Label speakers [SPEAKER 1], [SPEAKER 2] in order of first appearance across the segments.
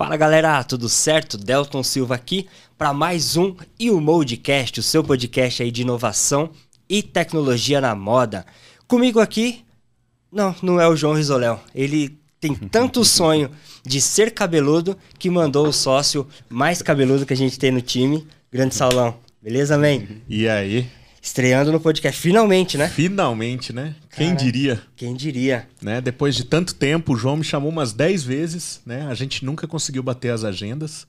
[SPEAKER 1] Fala galera, tudo certo? Delton Silva aqui para mais um e o Modcast, o seu podcast aí de inovação e tecnologia na moda. Comigo aqui, não, não é o João Risoléu. Ele tem tanto sonho de ser cabeludo que mandou o sócio mais cabeludo que a gente tem no time, Grande Saulão. Beleza, man?
[SPEAKER 2] E aí?
[SPEAKER 1] Estreando no podcast, finalmente, né?
[SPEAKER 2] Finalmente, né? Quem diria?
[SPEAKER 1] Quem diria?
[SPEAKER 2] Né? Depois de tanto tempo, o João me chamou umas 10 vezes, né? A gente nunca conseguiu bater as agendas.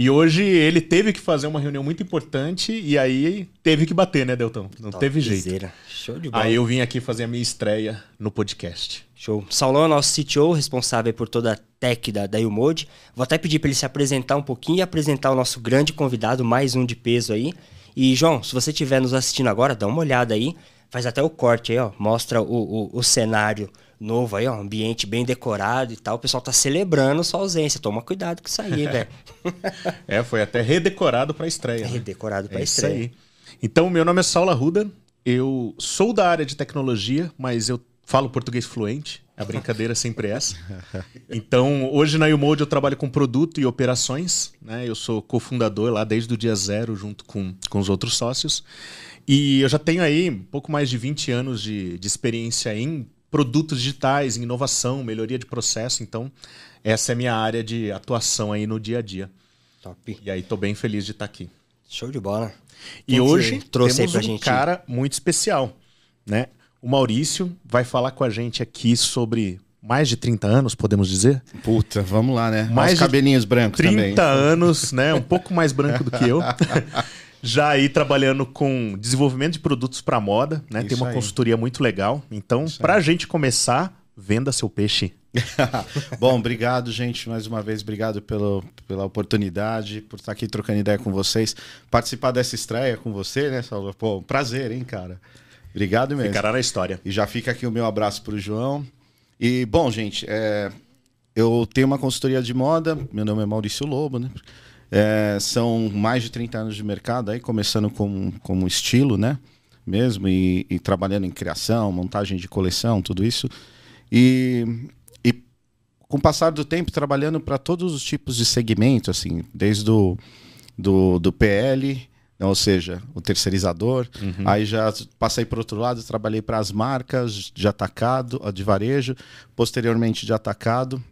[SPEAKER 2] E hoje ele teve que fazer uma reunião muito importante e aí teve que bater, né, Deltão? Não
[SPEAKER 1] Top
[SPEAKER 2] teve jeito.
[SPEAKER 1] piseira. Show de bola.
[SPEAKER 2] Aí eu vim aqui fazer a minha estreia no podcast.
[SPEAKER 1] Show. Saulão é nosso CTO, responsável por toda a tech da, da Umode. Vou até pedir para ele se apresentar um pouquinho e apresentar o nosso grande convidado, mais um de peso aí. E, João, se você estiver nos assistindo agora, dá uma olhada aí. Faz até o corte aí, ó. Mostra o, o, o cenário novo aí, ó. Ambiente bem decorado e tal. O pessoal tá celebrando sua ausência. Toma cuidado com isso aí, velho.
[SPEAKER 2] É, foi até redecorado para a estreia. né?
[SPEAKER 1] Redecorado pra
[SPEAKER 2] É isso
[SPEAKER 1] estreia.
[SPEAKER 2] aí. Então, meu nome é Saula Ruda. Eu sou da área de tecnologia, mas eu falo português fluente. A brincadeira sempre é essa. Então, hoje na Umode eu trabalho com produto e operações. Né? Eu sou cofundador lá desde o dia zero, junto com, com os outros sócios. E eu já tenho aí um pouco mais de 20 anos de, de experiência em produtos digitais, em inovação, melhoria de processo. Então, essa é a minha área de atuação aí no dia a dia.
[SPEAKER 1] Top.
[SPEAKER 2] E aí, tô bem feliz de estar aqui.
[SPEAKER 1] Show de bola.
[SPEAKER 2] E
[SPEAKER 1] Quem
[SPEAKER 2] hoje
[SPEAKER 1] trouxe
[SPEAKER 2] temos um
[SPEAKER 1] gente?
[SPEAKER 2] cara muito especial, né? O Maurício vai falar com a gente aqui sobre mais de 30 anos, podemos dizer?
[SPEAKER 3] Puta, vamos lá, né?
[SPEAKER 2] Mais de
[SPEAKER 3] cabelinhos brancos
[SPEAKER 2] 30
[SPEAKER 3] também.
[SPEAKER 2] anos, né? Um pouco mais branco do que eu. Já aí trabalhando com desenvolvimento de produtos para moda, né? Tem
[SPEAKER 3] Isso
[SPEAKER 2] uma
[SPEAKER 3] aí.
[SPEAKER 2] consultoria muito legal. Então, para a gente começar, venda seu peixe.
[SPEAKER 3] Bom, obrigado, gente, mais uma vez. Obrigado pelo, pela oportunidade, por estar aqui trocando ideia com vocês. Participar dessa estreia com você, né, Saulo? Pô, um prazer, hein, cara? Obrigado mesmo.
[SPEAKER 2] Ficará na história.
[SPEAKER 3] E já fica aqui o meu abraço pro João. E, bom, gente, é, eu tenho uma consultoria de moda, meu nome é Maurício Lobo, né? É, são mais de 30 anos de mercado aí, começando com, como estilo, né? Mesmo, e, e trabalhando em criação, montagem de coleção, tudo isso. E, e com o passar do tempo, trabalhando para todos os tipos de segmento, assim, desde o do, do PL, ou seja, o terceirizador. Aí já passei para outro lado, trabalhei para as marcas de atacado, de varejo, posteriormente de atacado.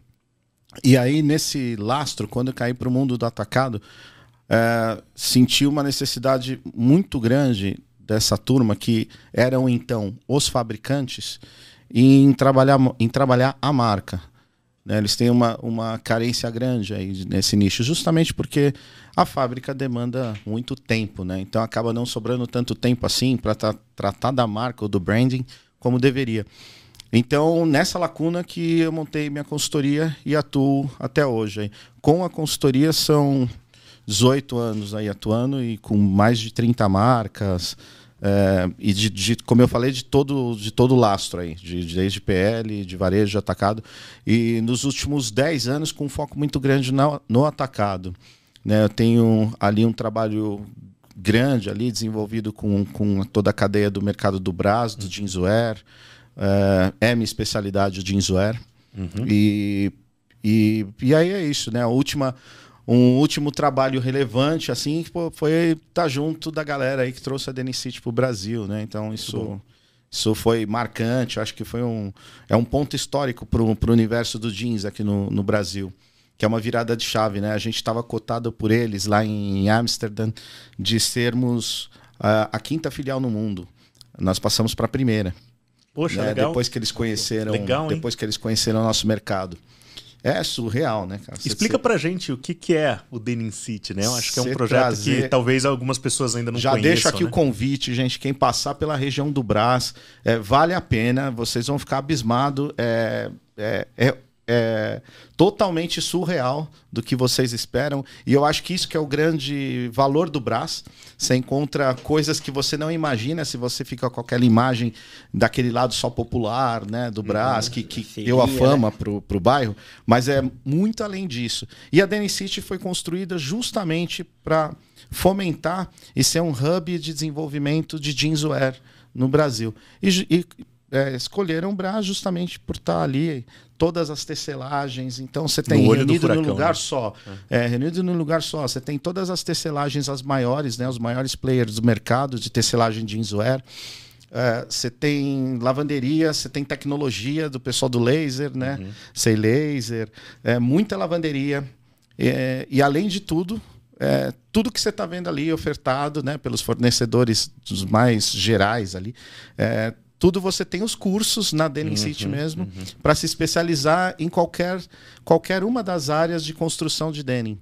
[SPEAKER 3] E aí, nesse lastro, quando eu caí para o mundo do atacado, é, senti uma necessidade muito grande dessa turma, que eram então os fabricantes, em trabalhar, em trabalhar a marca. Né? Eles têm uma, uma carência grande aí nesse nicho, justamente porque a fábrica demanda muito tempo, né? Então acaba não sobrando tanto tempo assim para tratar da marca ou do branding como deveria. Então, nessa lacuna que eu montei minha consultoria e atuo até hoje. aí. Com a consultoria são 18 anos aí atuando e com mais de 30 marcas. É, e de, de- como eu falei, de todo, de todo lastro aí, de, de- desde PL, de varejo, atacado. E nos últimos 10 anos com um foco muito grande na- no atacado. né? Eu tenho ali um trabalho grande ali desenvolvido com, com toda a cadeia do mercado do Brás, do jeanswear. É, é minha especialidade o jeanswear. E, e, e aí é isso, né? A última, um último trabalho relevante, assim, foi estar junto da galera aí que trouxe a Denicity pro Brasil, né? Então isso, isso foi marcante, acho que foi um, é um ponto histórico pro, pro universo do jeans aqui no, no Brasil. Que é uma virada de chave, né? A gente estava cotado por eles lá em Amsterdã de sermos ah, a quinta filial no mundo. Nós passamos para a primeira
[SPEAKER 2] Poxa,
[SPEAKER 3] né?
[SPEAKER 2] legal.
[SPEAKER 3] Depois que eles conheceram,
[SPEAKER 2] Legal,
[SPEAKER 3] depois que eles conheceram o nosso mercado. É surreal, né, cara?
[SPEAKER 2] Explica pra gente o que, que é o Denim City, né? Eu acho que é um projeto que
[SPEAKER 3] trazer-
[SPEAKER 2] talvez algumas pessoas ainda não
[SPEAKER 3] Já
[SPEAKER 2] conheçam.
[SPEAKER 3] deixo aqui
[SPEAKER 2] né?
[SPEAKER 3] o convite, gente. Quem passar pela região do Brás, é, vale a pena. Vocês vão ficar abismados. É, é, é, é totalmente surreal do que vocês esperam. E eu acho que isso que é o grande valor do Brás. Você encontra coisas que você não imagina se você fica com aquela imagem daquele lado só popular, né, do Brás, que, que
[SPEAKER 1] Seria,
[SPEAKER 3] deu a
[SPEAKER 1] né?
[SPEAKER 3] fama pro, pro bairro, mas é muito além disso. E a Denny City foi construída justamente para fomentar e ser um hub de desenvolvimento de jeanswear no Brasil. E, e é, escolheram o Brás justamente por estar ali todas as tecelagens. Então você tem
[SPEAKER 2] No
[SPEAKER 3] reunido
[SPEAKER 2] furacão,
[SPEAKER 3] num lugar
[SPEAKER 2] né?
[SPEAKER 3] só. É, reunido num lugar só. Você tem todas as tecelagens, as maiores, né? Os maiores players do mercado de tecelagem de jeanswear. É, Você tem lavanderia, você tem tecnologia do pessoal do laser, né? Sei laser, é, muita lavanderia. É, e além de tudo, é, tudo que você está vendo ali ofertado né, pelos fornecedores dos mais gerais ali, é, tudo você tem os cursos na Denim City mesmo para se especializar em qualquer, qualquer uma das áreas de construção de denim.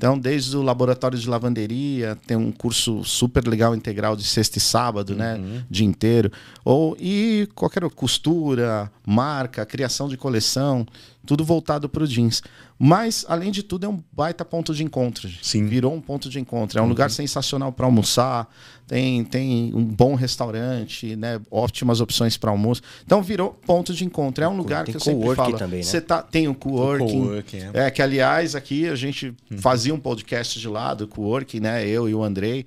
[SPEAKER 3] Então, desde o laboratório de lavanderia, tem um curso super legal integral de sexta e sábado, né? Dia inteiro. Ou, e qualquer costura, marca, criação de coleção, tudo voltado para o jeans. Mas, além de tudo, é um baita ponto de encontro.
[SPEAKER 2] Sim.
[SPEAKER 3] Virou um ponto de encontro. É um lugar sensacional para almoçar, tem, tem um bom restaurante, né? ótimas opções para almoço. Então, virou ponto de encontro. É um lugar
[SPEAKER 1] tem
[SPEAKER 3] que eu sempre falo.
[SPEAKER 1] também, né?
[SPEAKER 3] Você tá, tem o coworking.
[SPEAKER 2] coworking, é.
[SPEAKER 3] É, que aliás, aqui a gente fazia um podcast de lá do Coworking, né? Eu e o Andrei,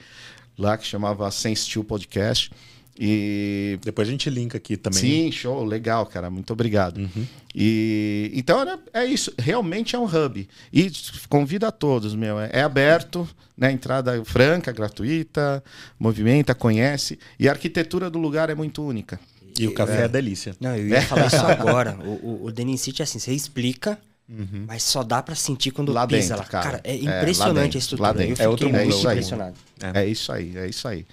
[SPEAKER 3] lá que chamava Sense Steel Podcast. E.
[SPEAKER 2] Depois a gente linka aqui também.
[SPEAKER 3] Sim, show, legal, cara. Muito obrigado. E então era- é isso, realmente é um hub. E convido a todos, meu. É, é aberto, né? Entrada franca, gratuita, movimenta, conhece. E a arquitetura do lugar é muito única.
[SPEAKER 2] E o café é, delícia.
[SPEAKER 1] Não, eu ia falar isso agora. O, o, o Denim City é assim, você explica, mas só dá pra sentir quando
[SPEAKER 3] Lá
[SPEAKER 1] pisa
[SPEAKER 3] dentro,
[SPEAKER 1] lá.
[SPEAKER 3] cara.
[SPEAKER 1] é
[SPEAKER 3] É, lá
[SPEAKER 1] impressionante
[SPEAKER 3] dentro,
[SPEAKER 1] a estrutura.
[SPEAKER 3] lá dentro.
[SPEAKER 1] Eu fiquei
[SPEAKER 2] É outro mundo,
[SPEAKER 1] muito
[SPEAKER 3] é isso aí.
[SPEAKER 1] impressionado.
[SPEAKER 3] É. isso aí, é isso aí.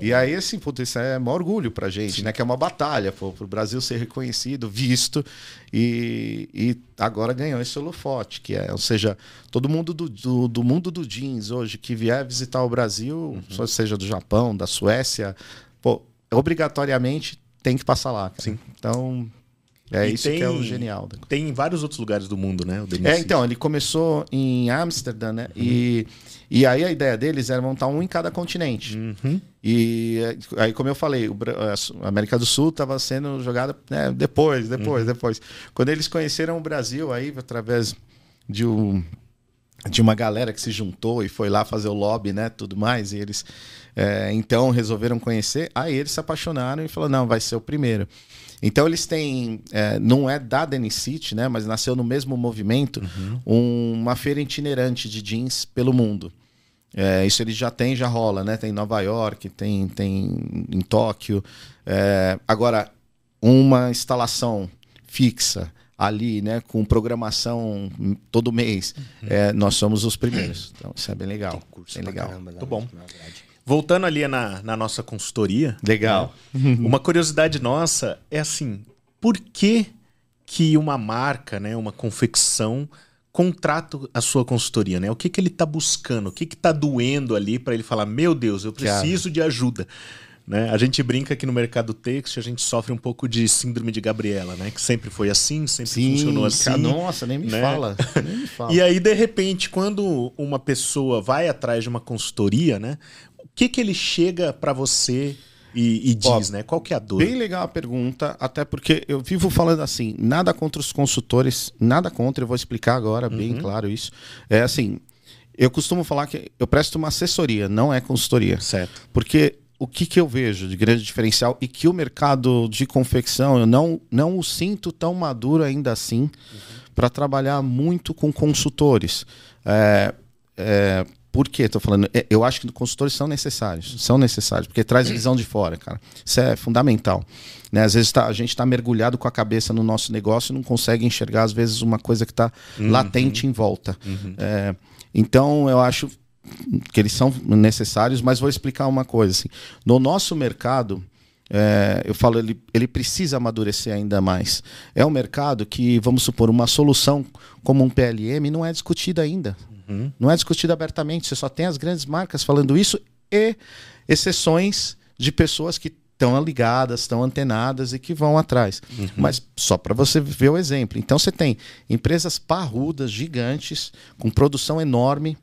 [SPEAKER 3] E aí, assim, putz, isso é um orgulho pra gente, né? Que é uma batalha, pô, pro Brasil ser reconhecido, visto, e, e agora ganhou esse holofote, que é, ou seja, todo mundo do, do, do mundo do jeans hoje que vier visitar o Brasil, só seja do Japão, da Suécia, pô, obrigatoriamente tem que passar lá.
[SPEAKER 2] Sim.
[SPEAKER 3] Então, é
[SPEAKER 2] E
[SPEAKER 3] isso que é o
[SPEAKER 2] tem-
[SPEAKER 3] genial.
[SPEAKER 2] Tem em vários outros lugares do mundo, né?
[SPEAKER 3] É, então, ele começou em Amsterdã, né? E, e aí a ideia deles era montar um em cada continente. E eh, aí, como eu falei, a América do Sul estava sendo jogada né, depois, depois, depois. Quando eles conheceram o Brasil, aí, através de um de uma galera que se juntou e foi lá fazer o lobby, né, tudo mais, e eles é, então resolveram conhecer, aí eles se apaixonaram e falaram, não, vai ser o primeiro. Então eles têm, é, não é da Denis City, né, mas nasceu no mesmo movimento, um- uma feira itinerante de jeans pelo mundo. É, isso eles já tem, já rola, né? Tem em Nova York, tem, tem em Tóquio. É, agora, uma instalação fixa ali, né? Com programação todo mês, é, nós somos os primeiros. Então, isso é bem legal.
[SPEAKER 1] Curso
[SPEAKER 3] bem legal.
[SPEAKER 1] caramba
[SPEAKER 2] Muito bom. Voltando ali na, na nossa consultoria,
[SPEAKER 3] Legal.
[SPEAKER 2] uma curiosidade nossa é assim, por que que uma marca, né, uma confecção contrata a sua consultoria, né? O que que ele está buscando? O que que tá doendo ali para ele falar, meu Deus, eu preciso de ajuda, né? A gente brinca que no mercado têxtil a gente sofre um pouco de síndrome de Gabriela, né? Que sempre foi assim, sempre funcionou assim.
[SPEAKER 3] cara, nossa, nem me
[SPEAKER 2] né?
[SPEAKER 3] fala. Nem me fala.
[SPEAKER 2] E aí, de repente, quando uma pessoa vai atrás de uma consultoria, né? O que que ele chega para você e, e diz, né? Qual que é a dor?
[SPEAKER 3] Bem legal a pergunta, até porque eu vivo falando assim, nada contra os consultores, nada contra, eu vou explicar agora, bem claro isso. É assim, eu costumo falar que eu presto uma assessoria, não é consultoria.
[SPEAKER 2] Certo.
[SPEAKER 3] Porque o que, que eu vejo de grande diferencial e que o mercado de confecção eu não, não o sinto tão maduro ainda assim para trabalhar muito com consultores. É, é, por que estou falando? É, Eu acho que consultores são necessários, são necessários, porque traz visão de fora, cara. Isso é fundamental. Né? Às vezes tá- a gente está mergulhado com a cabeça no nosso negócio e não consegue enxergar, às vezes, uma coisa que está latente em volta. É, então, eu acho que eles são necessários, mas vou explicar uma coisa. Assim. No nosso mercado, é, eu falo, ele, ele precisa amadurecer ainda mais. É um mercado que, vamos supor, uma solução como um PLM não é discutida ainda. Não é discutida abertamente. Você só tem as grandes marcas falando isso e exceções de pessoas que estão ligadas, estão antenadas e que vão atrás. Mas só para você ver o exemplo. Então você tem empresas parrudas, gigantes, com produção enorme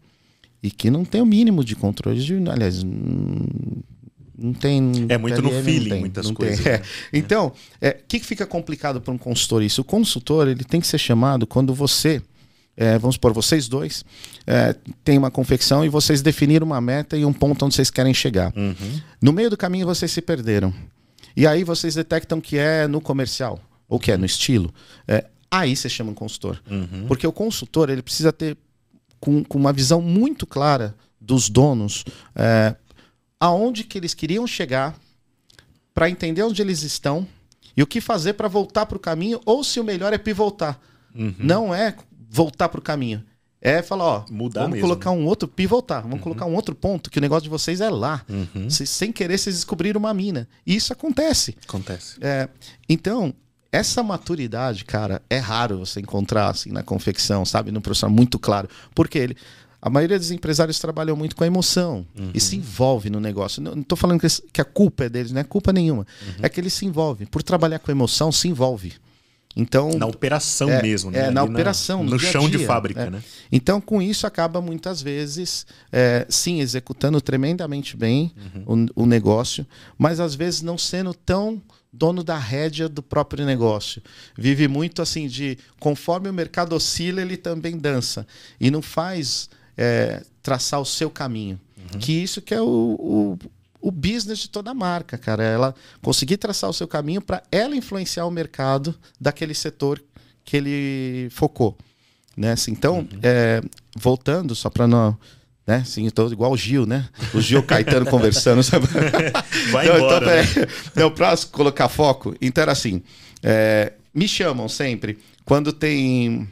[SPEAKER 3] e que não tem o mínimo de controle de, aliás, não tem
[SPEAKER 2] É muito no feeling,
[SPEAKER 3] tem,
[SPEAKER 2] muitas coisas.
[SPEAKER 3] É.
[SPEAKER 2] né?
[SPEAKER 3] Então, o que, que fica complicado para um consultor isso? O consultor ele tem que ser chamado quando você, é, vamos supor, vocês dois é, têm uma confecção e vocês definiram uma meta e um ponto onde vocês querem chegar.
[SPEAKER 2] Uhum.
[SPEAKER 3] No meio do caminho vocês se perderam. E aí vocês detectam que é no comercial ou que é no estilo. É, aí você chama um consultor.
[SPEAKER 2] Uhum.
[SPEAKER 3] Porque o consultor ele precisa ter com, com uma visão muito clara dos donos é, aonde que eles queriam chegar para entender onde eles estão e o que fazer para voltar para o caminho ou se o melhor é pivotar.
[SPEAKER 2] Uhum.
[SPEAKER 3] Não é voltar para o caminho. É falar, ó,
[SPEAKER 2] Mudar
[SPEAKER 3] vamos
[SPEAKER 2] mesmo,
[SPEAKER 3] colocar um outro, pivotar, vamos colocar um outro ponto, que o negócio de vocês é lá.
[SPEAKER 2] Uhum.
[SPEAKER 3] Sem querer, vocês descobriram uma mina. E isso acontece.
[SPEAKER 2] Acontece.
[SPEAKER 3] É, então, essa maturidade, cara, é raro você encontrar assim na confecção, sabe? No profissional muito claro. Porque ele. A maioria dos empresários trabalham muito com a emoção e se envolve no negócio. Não estou falando que, a culpa é deles, não é culpa nenhuma. É que eles se envolvem. Por trabalhar com emoção, se envolve. Então,
[SPEAKER 2] Na operação
[SPEAKER 3] é,
[SPEAKER 2] mesmo, né?
[SPEAKER 3] É, na
[SPEAKER 2] Ali
[SPEAKER 3] operação, no,
[SPEAKER 2] no
[SPEAKER 3] dia a
[SPEAKER 2] chão de
[SPEAKER 3] dia,
[SPEAKER 2] fábrica,
[SPEAKER 3] é.
[SPEAKER 2] né?
[SPEAKER 3] Então, com isso, acaba muitas vezes, é, sim, executando tremendamente bem
[SPEAKER 2] Uhum.
[SPEAKER 3] o, o negócio, mas às vezes não sendo tão dono da rédea do próprio negócio. Vive muito assim de conforme o mercado oscila, ele também dança. E não faz é, traçar o seu caminho.
[SPEAKER 2] Uhum.
[SPEAKER 3] Que isso que é o, o, o business de toda marca, cara. Ela conseguir traçar o seu caminho para ela influenciar o mercado daquele setor que ele focou. Né? Assim, então,
[SPEAKER 2] Uhum.
[SPEAKER 3] é, voltando, só para não. Né? Assim, eu tô igual o Gil, né? O Gil Caetano conversando. Sabe?
[SPEAKER 2] Vai
[SPEAKER 3] Não,
[SPEAKER 2] embora.
[SPEAKER 3] Então,
[SPEAKER 2] né?
[SPEAKER 3] é, não, pra colocar foco, então era assim: é, me chamam sempre quando tem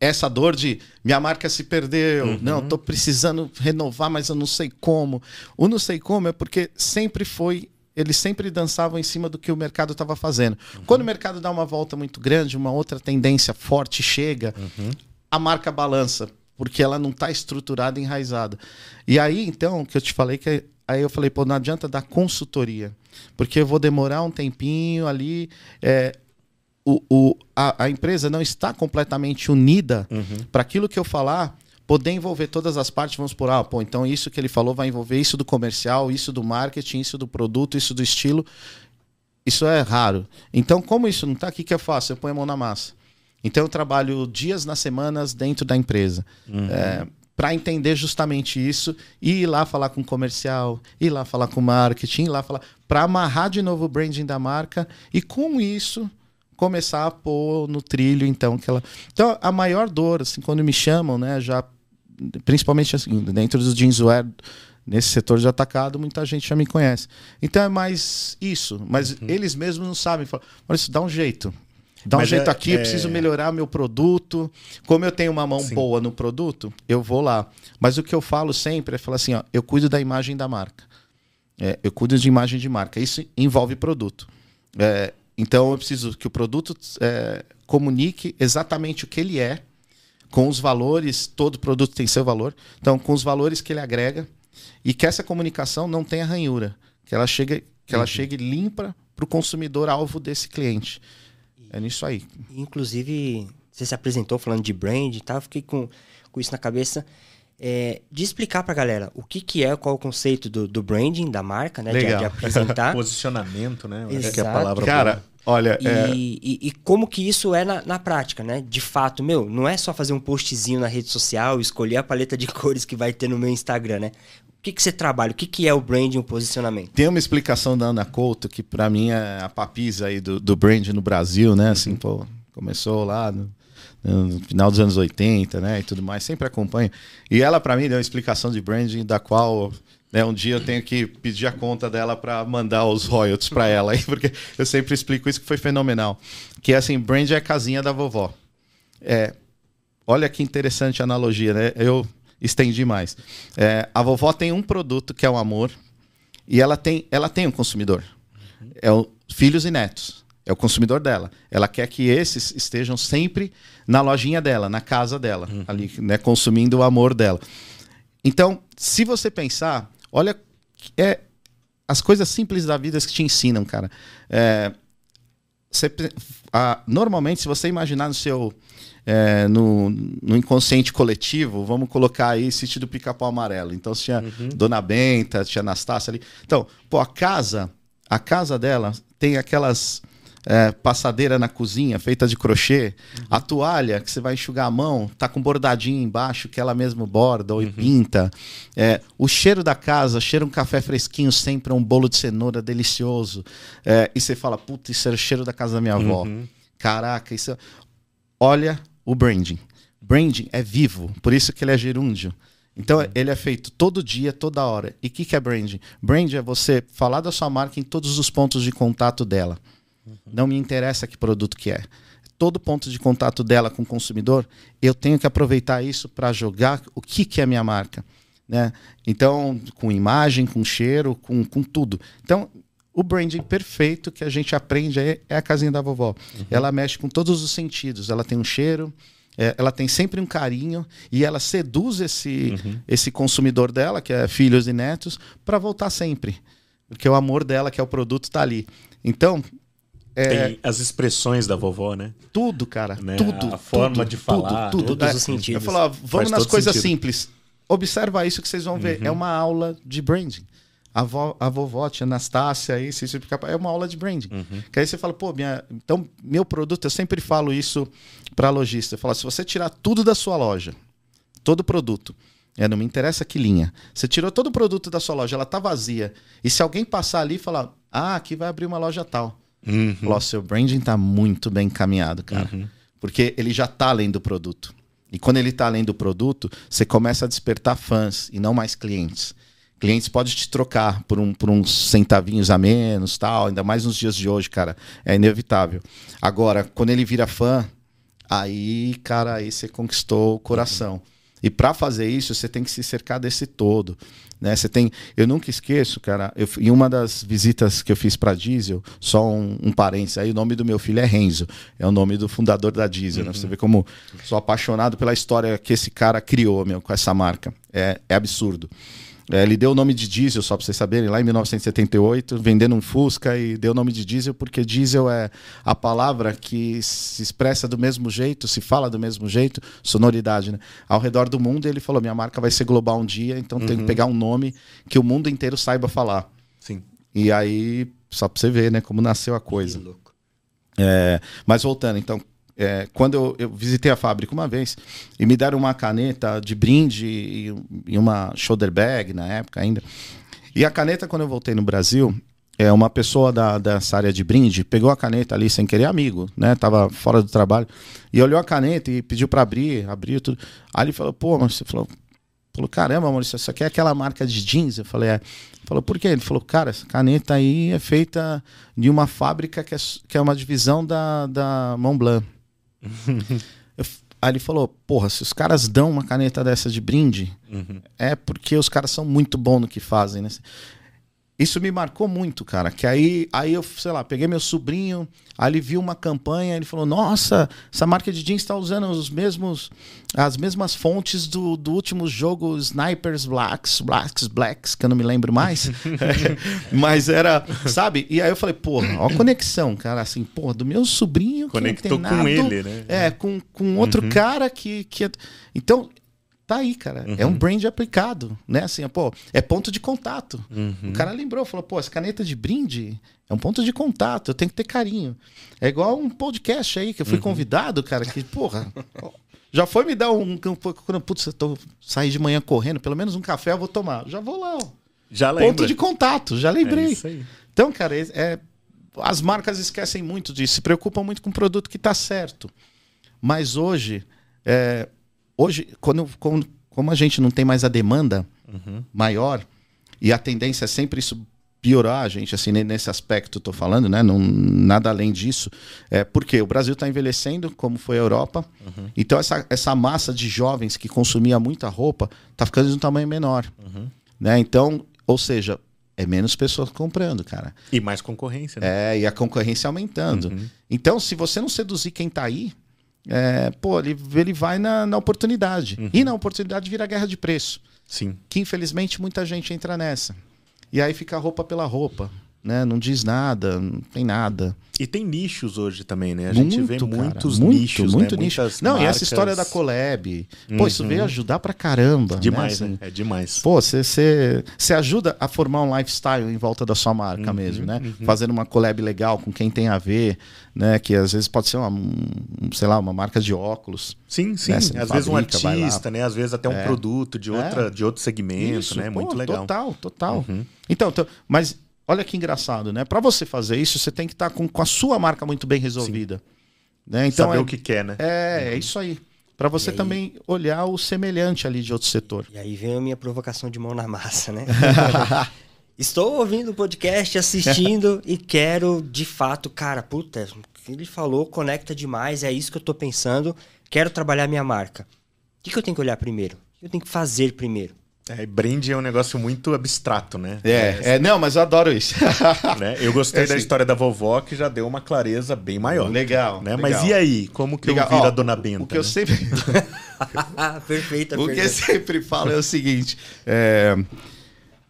[SPEAKER 3] essa dor de minha marca se perdeu,
[SPEAKER 2] Uhum.
[SPEAKER 3] não, tô precisando renovar, mas eu não sei como. O não sei como é porque sempre foi. Eles sempre dançavam em cima do que o mercado estava fazendo.
[SPEAKER 2] Uhum.
[SPEAKER 3] Quando o mercado dá uma volta muito grande, uma outra tendência forte chega,
[SPEAKER 2] Uhum.
[SPEAKER 3] a marca balança, porque ela não está estruturada, enraizada. E aí, então, que eu te falei que aí eu falei, pô, não adianta dar consultoria, porque eu vou demorar um tempinho ali. é, o, o- a, a empresa não está completamente unida para aquilo que eu falar poder envolver todas as partes, vamos por, ah, pô, então isso que ele falou vai envolver isso do comercial, isso do marketing, isso do produto, isso do estilo. Isso é raro. Então, como isso não está aqui, o que eu faço? Eu ponho a mão na massa. Então, eu trabalho dias nas semanas dentro da empresa. para entender justamente isso e ir lá falar com o comercial, ir lá falar com o marketing, ir lá falar. Para amarrar de novo o branding da marca e com isso começar a pôr no trilho, então, que ela. Então, a maior dor, assim, quando me chamam, né, já. Principalmente assim, dentro dos jeanswear, nesse setor de atacado, muita gente já me conhece. Então é mais isso. Mas eles mesmos não sabem. Falam, olha, isso dá um jeito. Dá um
[SPEAKER 2] Mas
[SPEAKER 3] jeito
[SPEAKER 2] é-
[SPEAKER 3] aqui, eu
[SPEAKER 2] é-
[SPEAKER 3] preciso melhorar meu produto. Como eu tenho uma mão
[SPEAKER 2] Sim.
[SPEAKER 3] boa no produto, eu vou lá. Mas o que eu falo sempre é falar assim: ó, eu cuido da imagem da marca. É, eu cuido de imagem de marca. Isso envolve produto. É, então eu preciso que o produto é, comunique exatamente o que ele é, com os valores, todo produto tem seu valor. Então, com os valores que ele agrega, e que essa comunicação não tenha ranhura. Que ela chegue, que ela chegue limpa para o consumidor alvo desse cliente. É nisso aí.
[SPEAKER 1] Inclusive, você se apresentou falando de brand e tal, eu fiquei com, com isso na cabeça. é, de explicar pra galera o que, que é, qual é o conceito do, do branding, da marca, né? De,
[SPEAKER 3] Legal.
[SPEAKER 1] de apresentar.
[SPEAKER 2] Posicionamento, né? Eu Acho que é a
[SPEAKER 1] Exato.
[SPEAKER 2] palavra
[SPEAKER 3] Cara, olha,
[SPEAKER 1] E,
[SPEAKER 3] é,
[SPEAKER 1] e- e como que isso é na, na prática, né? De fato, meu, não é só fazer um postzinho na rede social, escolher a paleta de cores que vai ter no meu Instagram, né? O que, que você trabalha? O que, que é o branding o posicionamento?
[SPEAKER 3] Tem uma explicação da Ana Couto, que para mim é a papisa aí do, do brand no Brasil, né? Assim, pô, começou lá no, no final dos anos 80, né? E tudo mais, sempre acompanho. E ela, para mim, deu uma explicação de branding da qual. Né, um dia eu tenho que pedir a conta dela para mandar os royalties para ela aí, porque eu sempre explico isso que foi fenomenal. Que é assim, brand é a casinha da vovó. É, olha que interessante a analogia, né? Eu estendi mais. É, a vovó tem um produto que é o amor e ela tem, ela tem um consumidor. É o filhos e netos. É o consumidor dela. Ela quer que esses estejam sempre na lojinha dela, na casa dela, ali, né, consumindo o amor dela. Então, se você pensar, olha, é as coisas simples da vida que te ensinam, cara. É, você a- normalmente, se você imaginar no seu é, no, no inconsciente coletivo, vamos colocar aí sítio do pica-pau amarelo. Então tinha Dona Benta, tinha Anastácia ali. Então, pô, a casa, a casa dela tem aquelas é, passadeira na cozinha feita de crochê, uhum. a toalha que você vai enxugar a mão, tá com bordadinho embaixo que ela mesmo borda ou uhum. pinta, é, o cheiro da casa, cheira um café fresquinho sempre, um bolo de cenoura delicioso, é, e você fala, puta, isso é o cheiro da casa da minha avó. Uhum. Caraca, isso. É... Olha o branding. Branding é vivo, por isso que ele é gerúndio. Então, uhum. ele é feito todo dia, toda hora. E o que, que é branding? Branding é você falar da sua marca em todos os pontos de contato dela. Uhum. Não me interessa que produto que é. Todo ponto de contato dela com o consumidor, eu tenho que aproveitar isso para jogar o que, que é minha marca. Né? Então, com imagem, com cheiro, com, com tudo. Então, o branding perfeito que a gente aprende é, é a casinha da vovó. Uhum. Ela mexe com todos os sentidos. Ela tem um cheiro, é, ela tem sempre um carinho e ela seduz esse, uhum. esse consumidor dela, que é filhos e netos, para voltar sempre. Porque o amor dela, que é o produto, está ali. Então.
[SPEAKER 2] É... Tem as expressões da vovó, né?
[SPEAKER 3] Tudo, cara. Né? Tudo.
[SPEAKER 2] A forma
[SPEAKER 3] tudo,
[SPEAKER 2] de falar.
[SPEAKER 3] Tudo, tudo. Todos é, os sentidos. Eu falo, vamos Faz nas coisas sentido. simples. Observa isso que vocês vão ver. Uhum. É uma aula de branding. A, vo, a vovó, tia Anastácia, aí, se é uma aula de branding. Uhum. Que aí você fala, pô, minha, então, meu produto, eu sempre falo isso para lojista. Eu falo, se você tirar tudo da sua loja, todo produto, é, não me interessa que linha. Você tirou todo o produto da sua loja, ela tá vazia. E se alguém passar ali e falar, ah, aqui vai abrir uma loja tal. Uhum. o seu branding tá muito bem encaminhado, cara. Uhum. Porque ele já tá além do produto. E quando ele tá além do produto, você começa a despertar fãs e não mais clientes clientes podem te trocar por, um, por uns centavinhos a menos, tal, ainda mais nos dias de hoje, cara, é inevitável. Agora, quando ele vira fã, aí, cara, aí você conquistou o coração. Uhum. E para fazer isso, você tem que se cercar desse todo, né? Você tem, eu nunca esqueço, cara, eu, em uma das visitas que eu fiz para Diesel, só um, um parênteses aí, o nome do meu filho é Renzo, é o nome do fundador da Diesel, uhum. né? Você uhum. vê como sou apaixonado pela história que esse cara criou, meu, com essa marca. É, é absurdo. É, ele deu o nome de diesel, só para vocês saberem, lá em 1978, vendendo um Fusca e deu o nome de diesel porque diesel é a palavra que se expressa do mesmo jeito, se fala do mesmo jeito, sonoridade, né? Ao redor do mundo, ele falou: minha marca vai ser global um dia, então uhum. tem que uhum. pegar um nome que o mundo inteiro saiba falar.
[SPEAKER 2] Sim.
[SPEAKER 3] E aí, só para você ver, né, como nasceu a coisa. Que louco. É, mas voltando, então, é, quando eu, eu, visitei a fábrica uma vez e me deram uma caneta de brinde e, e, uma shoulder bag na época ainda. E a caneta, quando eu voltei no Brasil, é uma pessoa da, dessa área de brinde pegou a caneta ali sem querer, amigo, né? Tava fora do trabalho e olhou a caneta e pediu para abrir, abriu tudo. Aí ele falou: pô, mas você falou, falou: caramba, Maurício, isso aqui é aquela marca de jeans? Eu falei: é. Falou, por quê? Ele falou, cara, essa caneta aí é feita de uma fábrica que é, que é uma divisão da, da Montblanc. Eu, aí ele falou: Porra, se os caras dão uma caneta dessa de brinde, uhum. é porque os caras são muito bons no que fazem, né? Isso me marcou muito, cara. Que aí, aí eu, sei lá, peguei meu sobrinho, aí ele viu uma campanha, ele falou: Nossa, essa marca de jeans está usando os mesmos, as mesmas fontes do, do último jogo Snipers Blacks, Blacks, Blacks, que eu não me lembro mais. Mas era, sabe? E aí eu falei: Porra, ó a conexão, cara, assim, porra, do meu sobrinho.
[SPEAKER 2] Conectou com ele, né?
[SPEAKER 3] É, com, com outro uhum. cara que, que. É, então, Tá aí, cara. Uhum. É um brand aplicado, né? Assim, pô, é ponto de contato. Uhum. O cara lembrou, falou, pô, essa caneta de brinde é um ponto de contato, eu tenho que ter carinho. É igual um podcast aí que eu fui uhum. convidado, cara, que, porra, já foi me dar um. Putz, eu tô sair de manhã correndo, pelo menos um café eu vou tomar. Já vou lá, ó.
[SPEAKER 2] Já lembra.
[SPEAKER 3] Ponto de contato, já lembrei. É. Então, cara, é, é, as marcas esquecem muito disso, se preocupam muito com o produto que está certo. Mas hoje, é, Hoje, quando, como, como a gente não tem mais a demanda uhum. maior, e a tendência é sempre isso piorar a gente, assim, nesse aspecto estou falando, né? Não, nada além disso. É, porque o Brasil está envelhecendo, como foi a Europa. Uhum. Então, essa, essa massa de jovens que consumia muita roupa está ficando de um tamanho menor. Uhum. Né? Então, ou seja, é menos pessoas comprando, cara.
[SPEAKER 2] E mais concorrência, né?
[SPEAKER 3] É, e a concorrência aumentando. Uhum. Então, se você não seduzir quem está aí, é, pô, ele, ele vai na, na oportunidade. Uhum. E na oportunidade vira guerra de preço.
[SPEAKER 2] Sim.
[SPEAKER 3] Que infelizmente muita gente entra nessa. E aí fica roupa pela roupa. Né? Não diz nada, não tem nada.
[SPEAKER 2] E tem nichos hoje também, né? A
[SPEAKER 3] muito,
[SPEAKER 2] gente vê
[SPEAKER 3] cara,
[SPEAKER 2] muitos
[SPEAKER 3] muito,
[SPEAKER 2] nichos,
[SPEAKER 3] muito
[SPEAKER 2] né?
[SPEAKER 3] nicho. Não, e essa
[SPEAKER 2] marcas.
[SPEAKER 3] história da collab, pô, isso
[SPEAKER 2] Uhum.
[SPEAKER 3] veio ajudar pra caramba.
[SPEAKER 2] Demais,
[SPEAKER 3] né?
[SPEAKER 2] né?
[SPEAKER 3] Assim,
[SPEAKER 2] É demais.
[SPEAKER 3] Pô, você ajuda a formar um lifestyle em volta da sua marca
[SPEAKER 2] Uhum,
[SPEAKER 3] mesmo, né?
[SPEAKER 2] uhum.
[SPEAKER 3] Fazendo uma collab legal com quem tem a ver, né? Que às vezes pode ser uma, um, sei lá, uma marca de óculos.
[SPEAKER 2] Sim, sim.
[SPEAKER 3] Né?
[SPEAKER 2] Às vezes um
[SPEAKER 3] fabrica, vai lá.
[SPEAKER 2] artista, né? Às vezes até um
[SPEAKER 3] É.
[SPEAKER 2] produto de, outra, de outro segmento, né?
[SPEAKER 3] pô,
[SPEAKER 2] Muito legal.
[SPEAKER 3] Total, total.
[SPEAKER 2] Uhum.
[SPEAKER 3] Então, então, mas olha que engraçado, né? Para você fazer isso, você tem que estar com, com a sua marca muito bem resolvida. Né? Então,
[SPEAKER 2] Saber
[SPEAKER 3] é,
[SPEAKER 2] o que quer, né?
[SPEAKER 3] é, é isso aí. Para você
[SPEAKER 1] E aí-
[SPEAKER 3] também olhar o semelhante ali de outro setor.
[SPEAKER 1] E aí vem a minha provocação de mão na massa, né? Estou ouvindo o podcast, assistindo e quero, de fato, cara, puta, o que ele falou conecta demais, é isso que eu tô pensando, quero trabalhar minha marca. O que, que eu tenho que olhar primeiro? O que eu tenho que fazer primeiro?
[SPEAKER 2] É, brand é um negócio muito abstrato, né?
[SPEAKER 3] É, é, não, mas eu adoro isso.
[SPEAKER 2] né? Eu gostei
[SPEAKER 3] É,
[SPEAKER 2] da
[SPEAKER 3] sim.
[SPEAKER 2] história da vovó, que já deu uma clareza bem maior.
[SPEAKER 3] Legal,
[SPEAKER 2] Né?
[SPEAKER 3] legal.
[SPEAKER 2] Mas e aí? Como que
[SPEAKER 3] Legal.
[SPEAKER 2] eu viro
[SPEAKER 3] Ó,
[SPEAKER 2] a Dona Benta?
[SPEAKER 3] O que eu
[SPEAKER 2] né?
[SPEAKER 3] sempre,
[SPEAKER 1] perfeita,
[SPEAKER 3] o que eu sempre falo é o seguinte. é,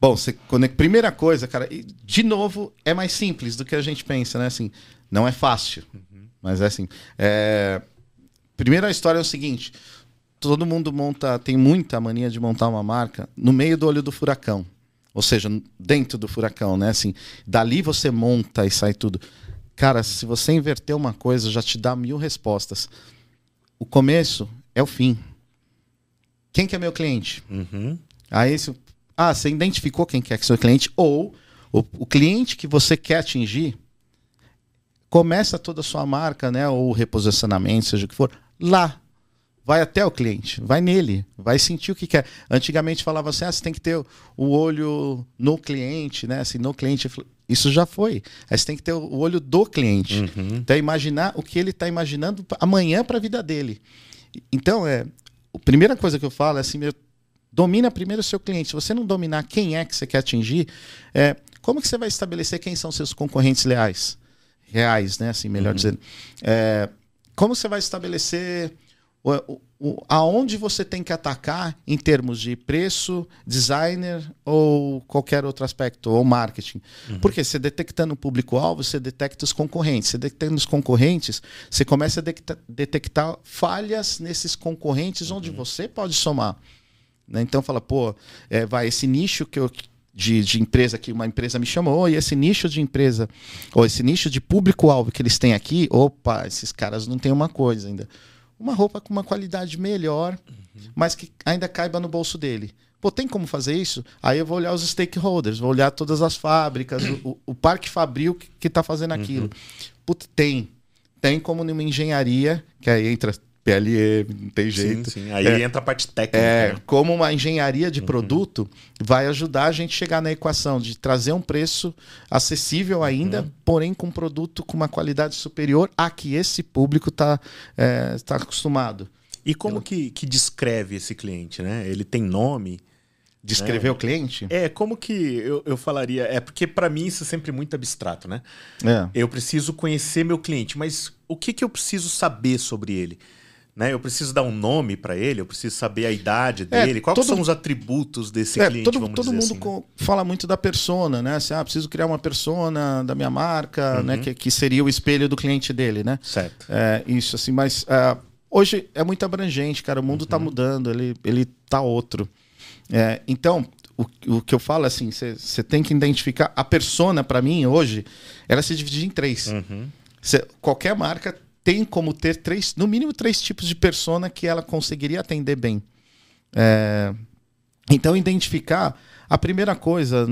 [SPEAKER 3] Bom, você, quando é- primeira coisa, cara, e, de novo, é mais simples do que a gente pensa, né? Assim, não é fácil, mas é assim. é, Primeira história é o seguinte: todo mundo monta, tem muita mania de montar uma marca no meio do olho do furacão. Ou seja, dentro do furacão, né? Assim, dali você monta e sai tudo. Cara, se você inverter uma coisa, já te dá mil respostas. O começo é o fim. Quem que é meu cliente?
[SPEAKER 2] Uhum.
[SPEAKER 3] Aí se, ah, você identificou quem quer que é seu cliente ou o, o cliente que você quer atingir começa toda a sua marca, né, ou reposicionamento, seja o que for, lá. Vai até o cliente, vai nele, vai sentir o que quer. Antigamente falava assim, ah, você tem que ter o olho no cliente, né, assim, no cliente. Isso já foi. Aí você tem que ter o olho do cliente.
[SPEAKER 2] Uhum.
[SPEAKER 3] Então, imaginar o que ele está imaginando amanhã para a vida dele. Então, é, a primeira coisa que eu falo é assim, meu, domina primeiro o seu cliente. Se você não dominar quem é que você quer atingir, é, como que você vai estabelecer quem são seus concorrentes leais? Reais, né? Assim, melhor dizendo. É, como você vai estabelecer o, o- aonde você tem que atacar em termos de preço, designer ou qualquer outro aspecto, ou marketing. Porque você detectando o público-alvo, você detecta os concorrentes. Você detectando os concorrentes, você começa a detecta- detectar falhas nesses concorrentes onde você pode somar. né? Então fala, pô, é, vai, esse nicho que eu. De, de empresa que uma empresa me chamou, e esse nicho de empresa, ou esse nicho de público-alvo que eles têm aqui, opa, esses caras não têm uma coisa ainda. Uma roupa com uma qualidade melhor, mas que ainda caiba no bolso dele. Pô, tem como fazer isso? Aí eu vou olhar os stakeholders, vou olhar todas as fábricas, o, o- parque fabril que está fazendo aquilo. Putz, tem. Tem como numa engenharia, que aí entra PLE, não tem
[SPEAKER 2] Sim,
[SPEAKER 3] jeito.
[SPEAKER 2] sim. Aí
[SPEAKER 3] É.
[SPEAKER 2] entra a parte técnica.
[SPEAKER 3] É,
[SPEAKER 2] né?
[SPEAKER 3] como uma engenharia de produto vai ajudar a gente a chegar na equação de trazer um preço acessível ainda, porém com um produto com uma qualidade superior a que esse público está tá acostumado.
[SPEAKER 2] E como que, que descreve esse cliente, né? Ele tem nome?
[SPEAKER 3] Descrever
[SPEAKER 2] É.
[SPEAKER 3] o cliente?
[SPEAKER 2] É, como que eu, eu falaria? É porque para mim isso é sempre muito abstrato, né?
[SPEAKER 3] É.
[SPEAKER 2] Eu preciso conhecer meu cliente, mas o que, que eu preciso saber sobre ele? Né? Eu preciso dar um nome para ele, eu preciso saber a idade
[SPEAKER 3] É,
[SPEAKER 2] dele, quais
[SPEAKER 3] todo-
[SPEAKER 2] são os atributos desse
[SPEAKER 3] É,
[SPEAKER 2] cliente,
[SPEAKER 3] todo
[SPEAKER 2] vamos
[SPEAKER 3] todo mundo
[SPEAKER 2] assim, né?
[SPEAKER 3] fala muito da persona, né? Assim, ah, preciso criar uma persona da minha marca,
[SPEAKER 2] Uhum.
[SPEAKER 3] né? Que, que seria o espelho do cliente dele, né?
[SPEAKER 2] Certo.
[SPEAKER 3] É, isso, assim, mas ah, hoje é muito abrangente, cara. O mundo está mudando, ele, ele tá outro. É, então, o, o que eu falo é assim, você tem que identificar. A persona, para mim, hoje, ela se divide em três.
[SPEAKER 2] Uhum.
[SPEAKER 3] Cê- qualquer marca tem como ter três, no mínimo três tipos de persona que ela conseguiria atender bem. É, então, identificar. A primeira coisa,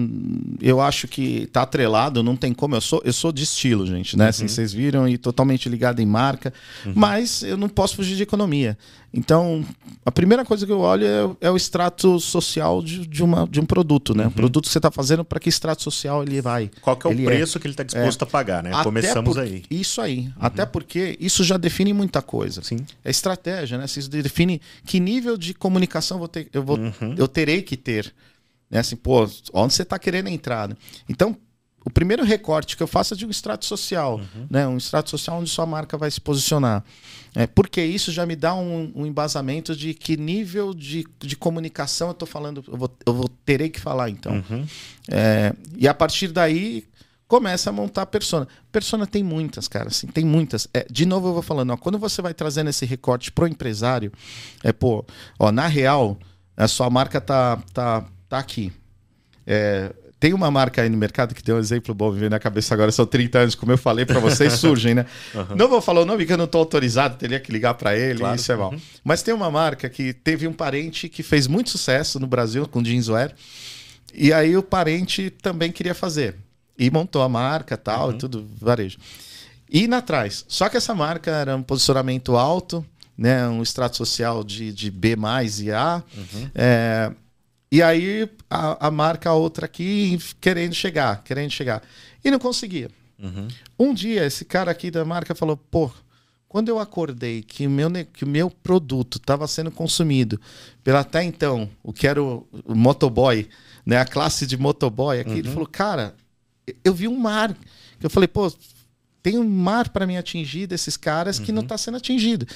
[SPEAKER 3] eu acho que tá atrelado, não tem como. Eu sou, eu sou de estilo, gente, né? Assim, vocês viram e totalmente ligado em marca, mas eu não posso fugir de economia. Então, a primeira coisa que eu olho é, o- é o extrato social de, de, uma, de um produto, né? O produto que você está fazendo, para que extrato social ele vai.
[SPEAKER 2] Qual que é o
[SPEAKER 3] Ele
[SPEAKER 2] preço que ele está disposto a pagar, né?
[SPEAKER 3] Até
[SPEAKER 2] Começamos
[SPEAKER 3] por-
[SPEAKER 2] aí.
[SPEAKER 3] Isso aí. Até porque isso já define muita coisa.
[SPEAKER 2] Sim.
[SPEAKER 3] É estratégia, né? Isso define que nível de comunicação eu vou ter, eu, vou,
[SPEAKER 2] Uhum.
[SPEAKER 3] eu terei que ter. Né? Assim, pô, onde você está querendo entrar? né? Então, o primeiro recorte que eu faço é de um extrato social,
[SPEAKER 2] Uhum.
[SPEAKER 3] né? Um extrato social onde sua marca vai se posicionar. É, porque isso já me dá um, um embasamento de que nível de, de comunicação eu estou falando, eu, vou, eu vou terei que falar, então.
[SPEAKER 2] Uhum.
[SPEAKER 3] É, e a partir daí, começa a montar persona. Persona tem muitas, cara, assim, tem muitas. É, de novo eu vou falando, ó, quando você vai trazendo esse recorte pro empresário, é, pô, ó, na real, a sua marca tá, tá, tá aqui. É, tem uma marca aí no mercado que tem um exemplo bom, me vem na cabeça agora, são 30 anos, como eu falei para vocês, surgem, né? Uhum. Não vou falar o nome, porque eu não estou autorizado, teria que ligar para ele, claro. isso é mal. Uhum. Mas tem uma marca que teve um parente que fez muito sucesso no Brasil com jeanswear, e aí o parente também queria fazer. E montou a marca tal, uhum. e tudo, varejo. E na trás. Só que essa marca era um posicionamento alto, né? Um extrato social de, de B mais e A. Uhum. É, e aí a, a marca outra aqui querendo chegar, querendo chegar. E não conseguia. Uhum. Um dia, esse cara aqui da marca falou: pô, quando eu acordei que o meu, que meu produto estava sendo consumido pela até então, o que era o, o motoboy, né, a classe de motoboy aqui, uhum. ele falou: cara, eu vi um mar. Eu falei: pô, tem um mar para me atingir desses caras que não está uhum. sendo atingido.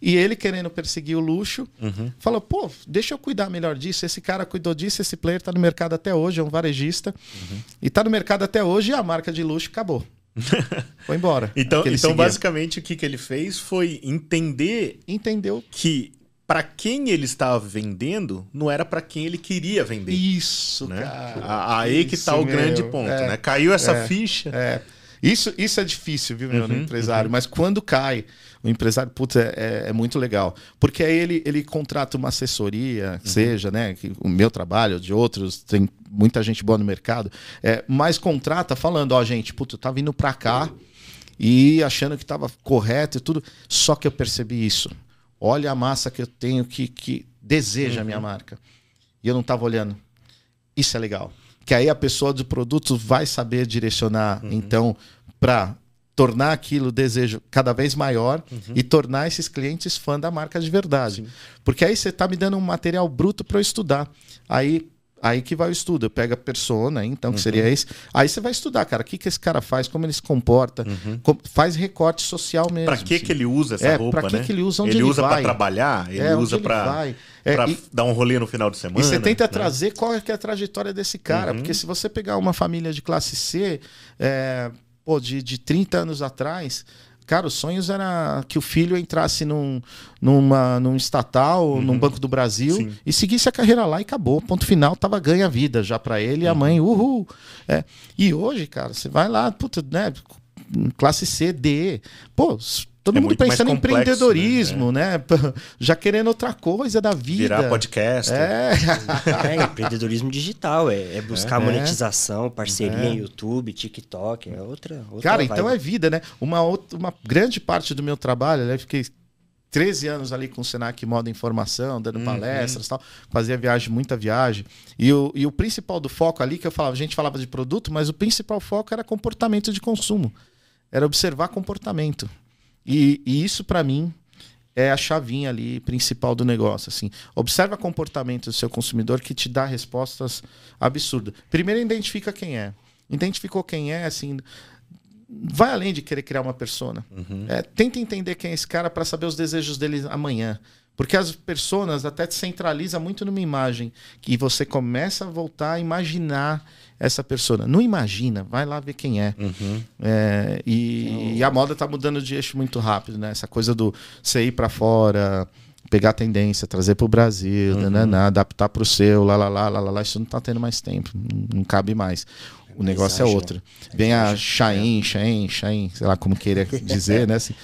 [SPEAKER 3] E ele querendo perseguir o luxo, uhum. falou: pô, deixa eu cuidar melhor disso. Esse cara cuidou disso, esse player está no mercado até hoje, é um varejista. Uhum. E está no mercado até hoje e a marca de luxo acabou. foi embora.
[SPEAKER 2] então, então basicamente, o que, que ele fez foi entender.
[SPEAKER 3] Entendeu
[SPEAKER 2] que para quem ele estava vendendo, não era para quem ele queria vender.
[SPEAKER 3] Isso,
[SPEAKER 2] né?
[SPEAKER 3] cara.
[SPEAKER 2] Aí que está o grande ponto, é, né? Caiu essa é, ficha.
[SPEAKER 3] É. Isso, isso é difícil, viu, meu, uhum, empresário. Uhum. Mas quando cai, o empresário, putz, é, é, é, muito legal. Porque aí ele, ele contrata uma assessoria, uhum. seja, né? o meu trabalho, de outros, tem muita gente boa no mercado, é, mas contrata falando, ó, gente, putz, tá vindo para cá e achando que estava correto e tudo. Só que eu percebi isso. Olha a massa que eu tenho que, que deseja a minha uhum. marca. E eu não estava olhando. Isso é legal que aí a pessoa do produto vai saber direcionar, uhum. então, para tornar aquilo desejo cada vez maior uhum. e tornar esses clientes fã da marca de verdade. Sim. Porque aí você está me dando um material bruto para eu estudar. Aí Aí que vai o estudo. Eu pego a persona, então, que uhum. seria esse. Aí você vai estudar, cara, o que, que esse cara faz, como ele se comporta, uhum. como, faz recorte social mesmo.
[SPEAKER 2] Para que,
[SPEAKER 3] assim.
[SPEAKER 2] que ele usa essa
[SPEAKER 3] é,
[SPEAKER 2] roupa,
[SPEAKER 3] pra que
[SPEAKER 2] né?
[SPEAKER 3] que ele usa onde
[SPEAKER 2] ele,
[SPEAKER 3] ele
[SPEAKER 2] usa
[SPEAKER 3] para
[SPEAKER 2] trabalhar, ele é, usa para é, dar um rolê no final de semana.
[SPEAKER 3] E você tenta né? trazer qual é, é a trajetória desse cara, uhum. porque se você pegar uma família de classe C, é, pô, de, de 30 anos atrás, Cara, os sonhos era que o filho entrasse num, numa, num estatal, uhum. num Banco do Brasil Sim. e seguisse a carreira lá e acabou. Ponto final, tava ganha vida já para ele uhum. e a mãe, uhul. É. E hoje, cara, você vai lá, puta, né? Classe C, D. Pô, Todo é mundo pensando em empreendedorismo, né? né? Já querendo outra coisa da vida.
[SPEAKER 2] Virar podcast.
[SPEAKER 1] É. é empreendedorismo digital. É, é buscar é. monetização, parceria é. em YouTube, TikTok. É outra. outra
[SPEAKER 3] Cara, então é vida, né? Uma, outra, uma grande parte do meu trabalho, né? Fiquei 13 anos ali com o Senac Moda Informação, dando uhum. palestras tal. Fazia viagem, muita viagem. E o, e o principal do foco ali, que eu falava, a gente falava de produto, mas o principal foco era comportamento de consumo. Era observar comportamento. E, e isso, para mim, é a chavinha ali principal do negócio. Assim. Observa o comportamento do seu consumidor que te dá respostas absurdas. Primeiro, identifica quem é. Identificou quem é, assim. Vai além de querer criar uma persona. Uhum. É, tenta entender quem é esse cara para saber os desejos dele amanhã. Porque as pessoas até te centraliza muito numa imagem que você começa a voltar a imaginar essa pessoa. Não imagina, vai lá ver quem é. Uhum. é e, e, a moda está mudando de eixo muito rápido, né? Essa coisa do você ir para fora, pegar a tendência, trazer para o Brasil, uhum. adaptar para o seu, lá, lá, lá, lá, lá, isso não está tendo mais tempo, não, cabe mais. O negócio é outro. Vem a Shain, Shain, Shain, sei lá como queira dizer, né? Assim,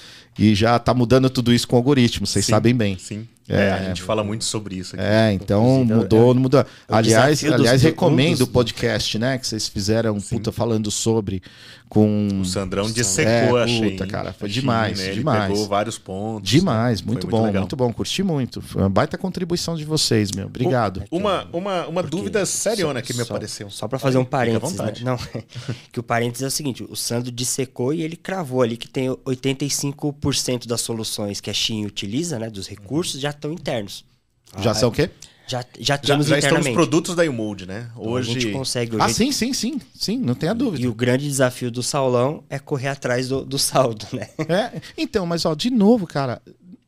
[SPEAKER 3] e já está mudando tudo isso com algoritmo, vocês sim, sabem bem.
[SPEAKER 2] Sim. É, é, a gente fala muito sobre isso aqui.
[SPEAKER 3] É, então mudou, não mudou. Aliás, aliás recomendo o podcast, né, que vocês fizeram, sim. puta, falando sobre com
[SPEAKER 2] o Sandrão dissecou, é,
[SPEAKER 3] achei. Puta, cara, foi demais, né? demais. Ele
[SPEAKER 2] pegou vários pontos.
[SPEAKER 3] Demais, muito, muito bom, legal. muito bom, curti muito. Foi uma baita contribuição de vocês, meu. Obrigado.
[SPEAKER 2] Uma uma, uma dúvida seriona que me
[SPEAKER 1] só,
[SPEAKER 2] apareceu.
[SPEAKER 1] Só para fazer um parênteses, né? Não, que o parênteses é o seguinte, o Sandro dissecou e ele cravou ali que tem 85% das soluções que a Shein utiliza, né, dos recursos já estão internos.
[SPEAKER 3] Já ah, são o quê?
[SPEAKER 1] Já, já temos já, já estão os
[SPEAKER 2] produtos da Umold, né?
[SPEAKER 1] Hoje então, a gente consegue.
[SPEAKER 3] Ah, sim, sim, sim, sim, não tenha dúvida.
[SPEAKER 1] E o grande desafio do Saulão é correr atrás do, do saldo, né?
[SPEAKER 3] É, então, mas ó, de novo, cara,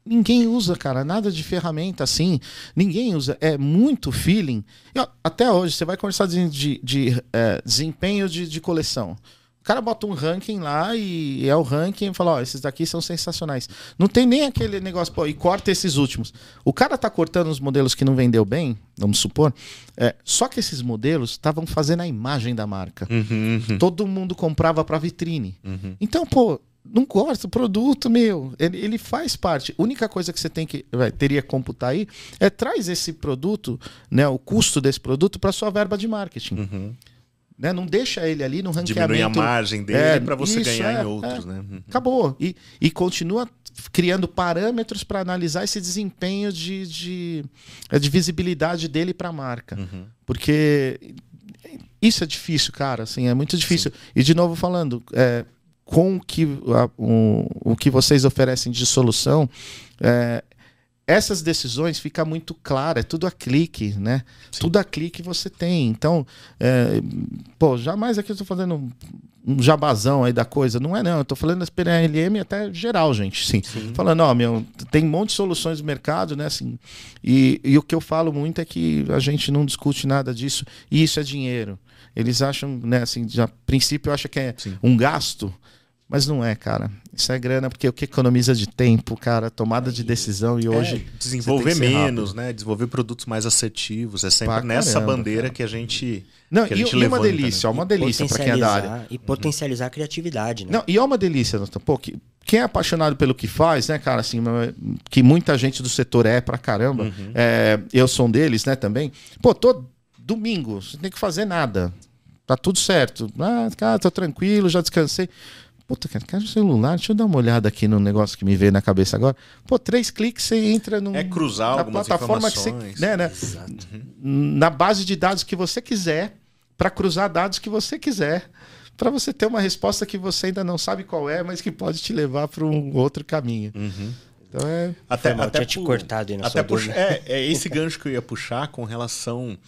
[SPEAKER 3] ninguém usa, cara, nada de ferramenta assim. Ninguém usa. É muito feeling. E, ó, até hoje, você vai conversar de, de, de é, desempenho de, de coleção. O cara bota um ranking lá e é o ranking e fala, ó, esses daqui são sensacionais. Não tem nem aquele negócio, pô, e corta esses últimos. O cara tá cortando os modelos que não vendeu bem, vamos supor, é, só que esses modelos estavam fazendo a imagem da marca.
[SPEAKER 2] Uhum,
[SPEAKER 3] Todo mundo comprava pra vitrine. Então, pô, não corta o produto, meu. Ele, ele faz parte. A única coisa que você tem que vai, teria que computar aí é traz esse produto, né, o custo desse produto para sua verba de marketing. Né? Não deixa ele ali no ranqueamento.
[SPEAKER 2] Diminui a margem dele
[SPEAKER 3] É,
[SPEAKER 2] pra você ganhar
[SPEAKER 3] é,
[SPEAKER 2] em outros,
[SPEAKER 3] é.
[SPEAKER 2] né? Uhum.
[SPEAKER 3] Acabou. E, e continua criando parâmetros para analisar esse desempenho de, de, é, de visibilidade dele para a marca.
[SPEAKER 2] Uhum.
[SPEAKER 3] Porque isso é difícil, cara. Assim, é muito difícil. E de novo falando, é, com o que, a- o, o que vocês oferecem de solução, é, essas decisões fica muito clara, é tudo a clique, né? Tudo a clique você tem. Então, é, pô, jamais aqui eu estou fazendo um, jabazão aí da coisa. Não é, não. Eu estou falando da PNLM até geral, gente. Sim. Falando, ó, meu, tem um monte de soluções no mercado, né? Assim, e, e o que eu falo muito é que a gente não discute nada disso. E isso é dinheiro. Eles acham, né, assim, de a princípio acha que é um gasto. Mas não é, cara. Isso é grana, porque o que economiza de tempo, cara, tomada de decisão e hoje.
[SPEAKER 2] É, desenvolver menos, né? Desenvolver produtos mais assertivos. É sempre
[SPEAKER 3] Pra
[SPEAKER 2] nessa
[SPEAKER 3] caramba,
[SPEAKER 2] bandeira
[SPEAKER 3] cara.
[SPEAKER 2] que a gente.
[SPEAKER 3] Não,
[SPEAKER 2] que a
[SPEAKER 3] e,
[SPEAKER 2] gente
[SPEAKER 3] e uma
[SPEAKER 2] levanta,
[SPEAKER 3] delícia, ó,
[SPEAKER 2] né?
[SPEAKER 3] uma delícia pra quem é da área.
[SPEAKER 1] E potencializar a criatividade, né?
[SPEAKER 3] Não, e é uma delícia. Pô, que, quem é apaixonado pelo que faz, né, cara, assim, que muita gente do setor é pra caramba, é, eu sou um deles, né, também. Pô, todo domingo, você não tem que fazer nada. Tá tudo certo. Ah, cara, tô tranquilo, já descansei. Puta, cara, quero o celular, deixa eu dar uma olhada aqui no negócio que me veio na cabeça agora. Pô, três cliques você entra num,
[SPEAKER 2] É cruzar
[SPEAKER 3] na plataforma que você, né, né, na base de dados que você quiser, para cruzar dados que você quiser, para você ter uma resposta que você ainda não sabe qual é, mas que pode te levar para um outro caminho. Então é.
[SPEAKER 2] Até,
[SPEAKER 1] Foi mal,
[SPEAKER 2] até
[SPEAKER 1] tinha te cortado aí na
[SPEAKER 2] até
[SPEAKER 1] sua
[SPEAKER 2] puxa- é, é esse gancho que eu ia puxar com relação.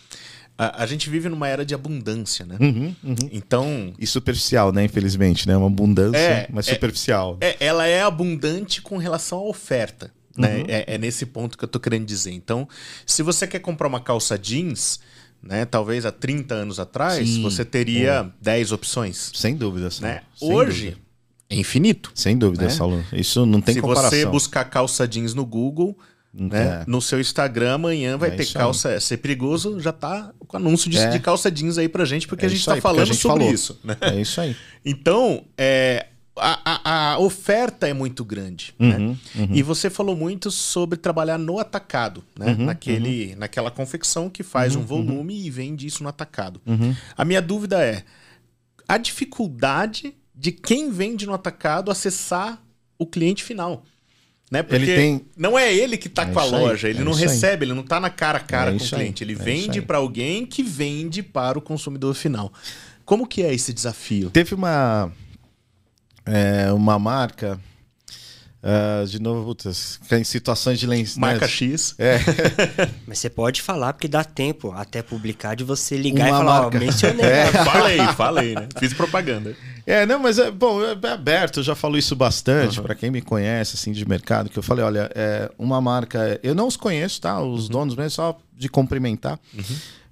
[SPEAKER 2] A, a gente vive numa era de abundância, né?
[SPEAKER 3] Uhum, uhum.
[SPEAKER 2] Então,
[SPEAKER 3] E superficial, né? Infelizmente, né? Uma abundância,
[SPEAKER 2] É,
[SPEAKER 3] mas
[SPEAKER 2] é-
[SPEAKER 3] superficial.
[SPEAKER 2] é, ela é abundante com relação à oferta. Né? É, é nesse ponto que eu tô querendo dizer. Então, se você quer comprar uma calça jeans, né? Talvez há 30 anos atrás,
[SPEAKER 3] Sim.
[SPEAKER 2] você teria 10 opções.
[SPEAKER 3] Sem dúvida, Saulo.
[SPEAKER 2] Né?
[SPEAKER 3] Sem
[SPEAKER 2] Hoje,
[SPEAKER 3] dúvida.
[SPEAKER 2] é infinito.
[SPEAKER 3] Sem dúvida,
[SPEAKER 2] né?
[SPEAKER 3] Saulo. Isso não tem
[SPEAKER 2] se
[SPEAKER 3] comparação.
[SPEAKER 2] você buscar calça jeans no Google, né?
[SPEAKER 3] É.
[SPEAKER 2] No seu Instagram amanhã vai
[SPEAKER 3] É
[SPEAKER 2] ter
[SPEAKER 3] isso aí.
[SPEAKER 2] calça. é, Ser perigoso já tá com anúncio de,
[SPEAKER 3] É.
[SPEAKER 2] de calça jeans aí pra gente, porque
[SPEAKER 3] É
[SPEAKER 2] a gente tá
[SPEAKER 3] a
[SPEAKER 2] falando
[SPEAKER 3] gente
[SPEAKER 2] sobre
[SPEAKER 3] falou.
[SPEAKER 2] isso. Né?
[SPEAKER 3] É isso aí.
[SPEAKER 2] Então, é, a, a- a oferta é muito grande. né? E você falou muito sobre trabalhar no atacado, né? Naquele, Naquela confecção que faz um volume e vende isso no atacado. A minha dúvida é a dificuldade de quem vende no atacado acessar o cliente final. Né? Porque
[SPEAKER 3] Ele tem-
[SPEAKER 2] não é ele que está
[SPEAKER 3] É
[SPEAKER 2] com a
[SPEAKER 3] isso aí,
[SPEAKER 2] loja, ele
[SPEAKER 3] é
[SPEAKER 2] não
[SPEAKER 3] isso aí.
[SPEAKER 2] recebe, ele não está na cara a cara
[SPEAKER 3] É
[SPEAKER 2] com o cliente, ele
[SPEAKER 3] é
[SPEAKER 2] vende para alguém que vende para o consumidor final. Como que é esse desafio?
[SPEAKER 3] Teve uma é, uma marca ah, de novo, putz, em situações de lenço.
[SPEAKER 2] Marca X.
[SPEAKER 3] É,
[SPEAKER 1] Mas você pode falar, porque dá tempo até publicar de você ligar
[SPEAKER 3] Uma
[SPEAKER 1] e falar,
[SPEAKER 3] marca.
[SPEAKER 1] ó, mencionei.
[SPEAKER 3] É.
[SPEAKER 1] né?
[SPEAKER 2] falei, falei, né? Fiz propaganda.
[SPEAKER 3] É, não, mas é bom, é aberto, eu já falo isso bastante pra quem me conhece assim de mercado, que eu falei, olha, é uma marca, eu não os conheço, tá? Os donos mesmo só de cumprimentar.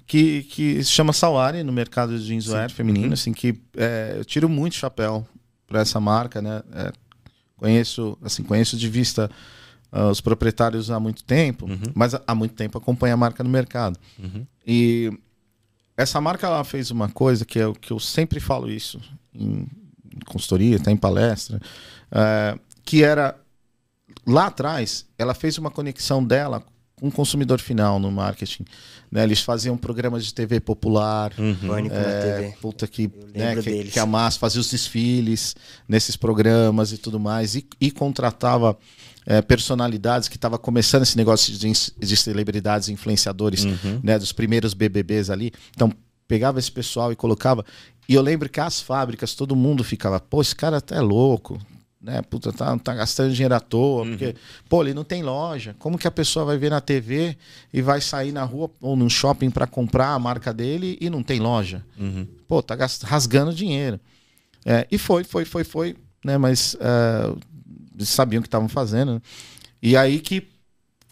[SPEAKER 3] Que, que se chama Sawari no mercado de jeanswear feminino, assim que é, eu tiro muito chapéu para essa marca, né? É, conheço, assim, conheço de vista ah, os proprietários há muito tempo, mas há- muito tempo acompanho a marca no mercado. E essa marca ela fez uma coisa que eu, que eu sempre falo isso em consultoria, até em palestra, é, que era lá atrás ela fez uma conexão dela o consumidor final no marketing. né? Eles faziam programas de TV popular.
[SPEAKER 1] Pânico na
[SPEAKER 3] É,
[SPEAKER 1] TV.
[SPEAKER 3] puta que, né, que, que a Massa fazia os desfiles nesses programas e tudo mais e, e contratava é, personalidades que estava começando esse negócio de, de celebridades influenciadores, né, dos primeiros BBBs ali. Então pegava esse pessoal e colocava. E eu lembro que as fábricas todo mundo ficava, pô, esse cara até é louco. Né, puta, tá, tá gastando dinheiro à toa, porque, pô, ele não tem loja. Como que a pessoa vai ver na TV e vai sair na rua ou num shopping para comprar a marca dele e não tem loja? Pô, tá rasgando dinheiro. É, e foi, foi, foi, foi, né? Mas é, eles sabiam o que estavam fazendo. né? E aí que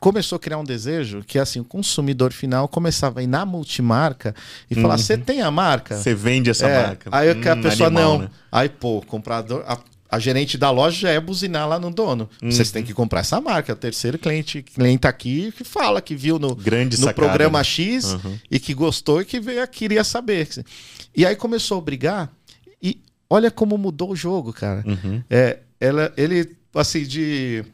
[SPEAKER 3] começou a criar um desejo que assim o consumidor final começava a ir na multimarca e falar: você tem a marca?
[SPEAKER 2] Você vende essa
[SPEAKER 3] É,
[SPEAKER 2] marca.
[SPEAKER 3] Aí a
[SPEAKER 2] Hum,
[SPEAKER 3] pessoa
[SPEAKER 2] animal,
[SPEAKER 3] não.
[SPEAKER 2] né?
[SPEAKER 3] Aí, pô, o comprador. A, a gerente da loja já é buzinar lá no dono.
[SPEAKER 2] Uhum.
[SPEAKER 3] Vocês têm que comprar essa marca. O terceiro cliente, cliente aqui que fala que viu no,
[SPEAKER 2] Grande
[SPEAKER 3] no
[SPEAKER 2] sacada,
[SPEAKER 3] programa
[SPEAKER 2] né?
[SPEAKER 3] X
[SPEAKER 2] Uhum.
[SPEAKER 3] e que gostou e que veio, queria saber. E aí começou a brigar e olha como mudou o jogo, cara.
[SPEAKER 2] Uhum.
[SPEAKER 3] É, ela, ele, assim, de.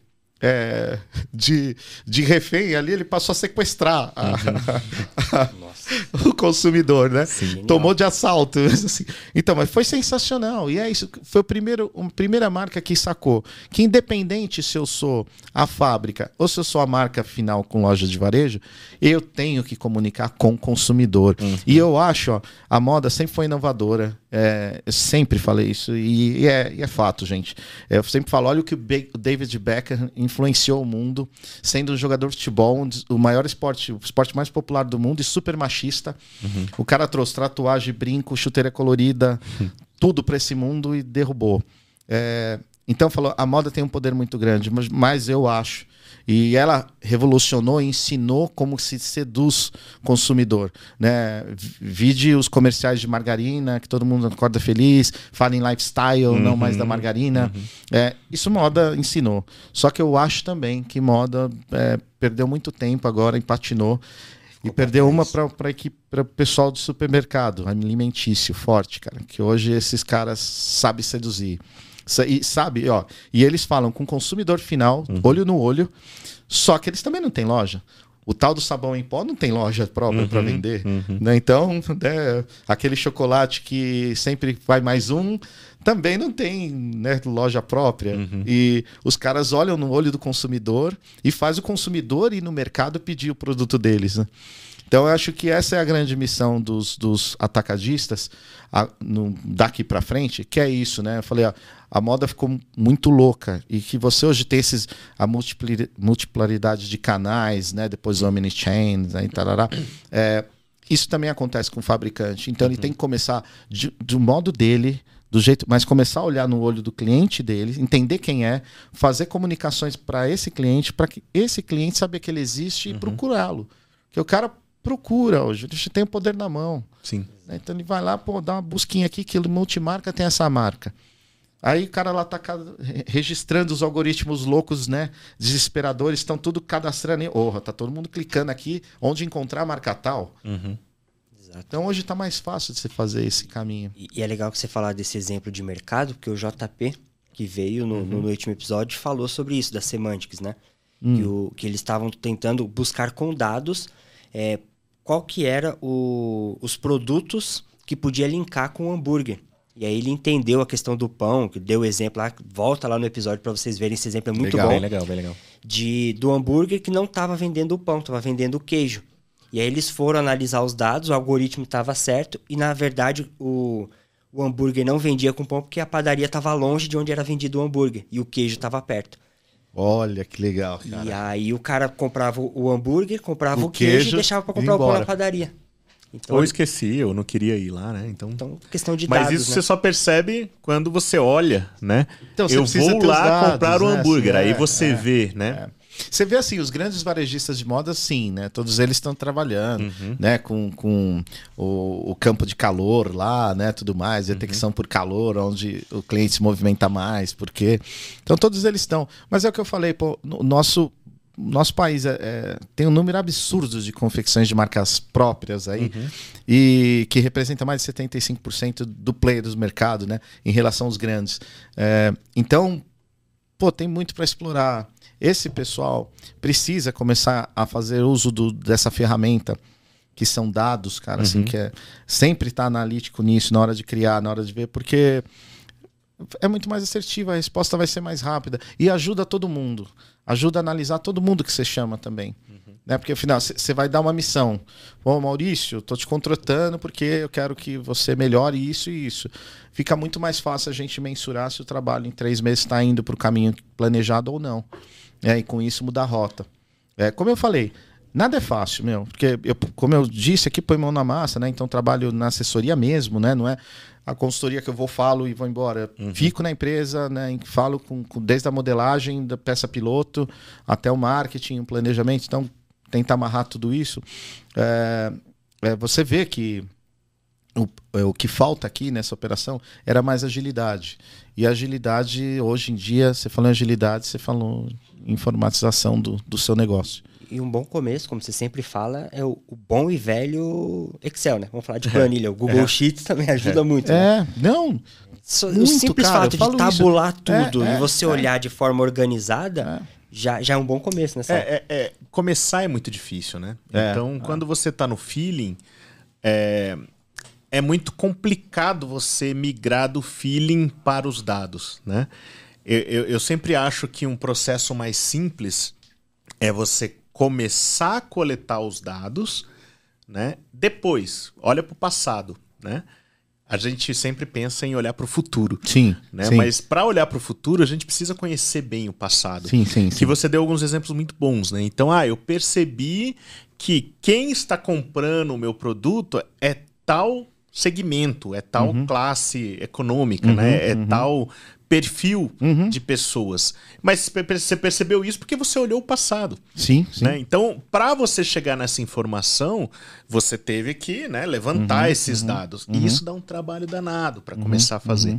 [SPEAKER 3] é, de, de refém ali, ele passou a sequestrar a-
[SPEAKER 1] Nossa.
[SPEAKER 3] o consumidor, né?
[SPEAKER 1] Sim.
[SPEAKER 3] Tomou de assalto. assim. Então, mas foi sensacional. E é isso. Foi o primeiro, a primeira marca que sacou que, independente se eu sou a fábrica ou se eu sou a marca final com loja de varejo, eu tenho que comunicar com o consumidor. E eu acho, ó, a moda sempre foi inovadora. É, eu sempre falei isso. E, e é, e é fato, gente. Eu sempre falo: olha o que o Be- David Beckham influenciou o mundo, sendo um jogador de futebol, o maior esporte, o esporte mais popular do mundo e super machista. O cara trouxe tatuagem, brinco, chuteira colorida, tudo para esse mundo e derrubou. É, então falou, a moda tem um poder muito grande, mas, mas eu acho. E ela revolucionou e ensinou como se seduz consumidor. Né? Vide os comerciais de margarina, que todo mundo acorda feliz, fala em lifestyle, não mais da margarina. É, isso moda ensinou. Só que eu acho também que moda é, perdeu muito tempo agora, empatinou. E perdeu uma para o pessoal do supermercado, alimentício, forte, cara. Que hoje esses caras sabem seduzir. E sabe, ó, e eles falam com o consumidor final, olho no olho, só que eles também não têm loja. O tal do sabão em pó não tem loja própria para vender. Né? Então, né, aquele chocolate que sempre vai mais um, também não tem né, loja própria. E os caras olham no olho do consumidor e faz o consumidor ir no mercado pedir o produto deles. Né? Então, eu acho que essa é a grande missão dos, dos atacadistas a- no- daqui para frente, que é isso, né? Eu falei, ó, a moda ficou muito louca e que você hoje tem esses, a multipli- multiplaridade de canais, né? Depois o omnichain, né? tarará. É, isso também acontece com o fabricante. Então, ele tem que começar de- do modo dele, do jeito, mas começar a olhar no olho do cliente dele, entender quem é, fazer comunicações para esse cliente, para que esse cliente saber que ele existe e procurá-lo. Porque o cara procura hoje, ele tem o poder na mão.
[SPEAKER 2] Sim.
[SPEAKER 3] né? Então ele vai lá, pô, dá uma busquinha aqui que ele multimarca tem essa marca. Aí o cara lá tá registrando os algoritmos loucos, né? Desesperadores, estão tudo cadastrando. em- Orra, tá todo mundo clicando aqui onde encontrar a marca tal.
[SPEAKER 1] Exato.
[SPEAKER 3] Então hoje tá mais fácil de você fazer esse caminho.
[SPEAKER 1] E, e é legal que você falar desse exemplo de mercado, porque o JP, que veio no, no- no último episódio, falou sobre isso, das semantics, né? Que, o- que eles estavam tentando buscar com dados é, qual que era o- os produtos que podia linkar com o hambúrguer. E aí ele entendeu a questão do pão, que deu o exemplo lá, volta lá no episódio para vocês verem, esse exemplo é muito
[SPEAKER 3] Legal,
[SPEAKER 1] bom
[SPEAKER 2] Bem legal, bem legal.
[SPEAKER 1] de, do hambúrguer que não estava vendendo o pão, estava vendendo o queijo. E aí eles foram analisar os dados, o algoritmo estava certo e na verdade o, o hambúrguer não vendia com pão porque a padaria estava longe de onde era vendido o hambúrguer e o queijo estava perto.
[SPEAKER 3] Olha que legal,
[SPEAKER 1] E
[SPEAKER 3] cara.
[SPEAKER 1] aí o cara comprava o hambúrguer, comprava
[SPEAKER 3] O
[SPEAKER 1] o, queijo,
[SPEAKER 3] queijo
[SPEAKER 1] e deixava para
[SPEAKER 3] e
[SPEAKER 1] comprar o pão na padaria. Então,
[SPEAKER 2] Ou esqueci, eu não queria ir lá, né? Então.
[SPEAKER 1] então questão de
[SPEAKER 2] Mas
[SPEAKER 1] dados,
[SPEAKER 2] isso
[SPEAKER 1] né?
[SPEAKER 2] você só percebe quando você olha, né?
[SPEAKER 3] Então, você
[SPEAKER 2] eu vou lá
[SPEAKER 3] dados,
[SPEAKER 2] comprar o
[SPEAKER 3] né?
[SPEAKER 2] hambúrguer,
[SPEAKER 3] Assim,
[SPEAKER 2] aí
[SPEAKER 3] é,
[SPEAKER 2] você
[SPEAKER 3] é,
[SPEAKER 2] vê, né?
[SPEAKER 3] Você vê assim, os grandes varejistas de moda, sim, né? Todos eles estão trabalhando, né? Com, com o, o campo de calor lá, né? Tudo mais, detecção por calor, onde o cliente se movimenta mais, porque. Então todos eles estão. Mas é o que eu falei, pô, o nosso. Nosso país é- é- tem um número absurdo de confecções de marcas próprias aí e que representa mais de 75% do player do mercado, né? Em relação aos grandes. É, então, pô, tem muito para explorar. Esse pessoal precisa começar a fazer uso do- dessa ferramenta que são dados, cara, assim, que é sempre estar analítico nisso na hora de criar, na hora de ver, porque é muito mais assertiva, a resposta vai ser mais rápida e ajuda todo mundo. Ajuda a analisar todo mundo que você chama também. Né? Porque afinal, você vai dar uma missão. Ô Maurício, tô te contratando porque eu quero que você melhore isso e isso. Fica muito mais fácil a gente mensurar se o trabalho em três meses está indo para o caminho planejado ou não. É, e com isso mudar a rota. É, como eu falei, nada é fácil, meu. Porque, eu, como eu disse aqui, põe mão na massa, né? Então trabalho na assessoria mesmo, né? Não é a consultoria que eu vou, falo e vou embora.
[SPEAKER 2] Uhum.
[SPEAKER 3] Fico na empresa, né, falo com, com- desde a modelagem, da peça piloto, até o marketing, o planejamento. Então, tentar amarrar tudo isso. É, é, você vê que o, é, o que falta aqui nessa operação era mais agilidade. E agilidade, hoje em dia, você falou em agilidade, você falou em informatização do, do seu negócio.
[SPEAKER 1] E um bom começo, como você sempre fala, é o, o bom e velho Excel, né? Vamos falar de planilha. O Google Sheets também ajuda muito. né?
[SPEAKER 3] É, não.
[SPEAKER 1] Só- o
[SPEAKER 3] muito,
[SPEAKER 1] simples
[SPEAKER 3] cara,
[SPEAKER 1] fato de
[SPEAKER 3] isso.
[SPEAKER 1] tabular
[SPEAKER 3] É,
[SPEAKER 1] tudo
[SPEAKER 3] é,
[SPEAKER 1] e você
[SPEAKER 3] é.
[SPEAKER 1] olhar de forma organizada já, já é um bom começo, né?
[SPEAKER 2] É, é, é, começar é muito difícil, né?
[SPEAKER 3] É,
[SPEAKER 2] então, quando você tá no feeling, é, é muito complicado você migrar do feeling para os dados, né? Eu, eu, eu sempre acho que um processo mais simples é você começar a coletar os dados, né? Depois, olha para o passado, né? A gente sempre pensa em olhar para o futuro,
[SPEAKER 3] Sim,
[SPEAKER 2] né?
[SPEAKER 3] sim.
[SPEAKER 2] Mas para olhar para o futuro, a gente precisa conhecer bem o passado.
[SPEAKER 3] Sim, sim,
[SPEAKER 2] Que
[SPEAKER 3] sim.
[SPEAKER 2] você deu alguns exemplos muito bons, né? Então, ah, eu percebi que quem está comprando o meu produto é tal segmento, é tal
[SPEAKER 3] Uhum.
[SPEAKER 2] classe econômica, né? É tal perfil
[SPEAKER 3] Uhum.
[SPEAKER 2] de pessoas. Mas você percebeu isso porque você olhou o passado.
[SPEAKER 3] Sim, sim.
[SPEAKER 2] Né? Então, para você chegar nessa informação, você teve que né, levantar esses dados. E isso dá um trabalho danado para começar a fazer.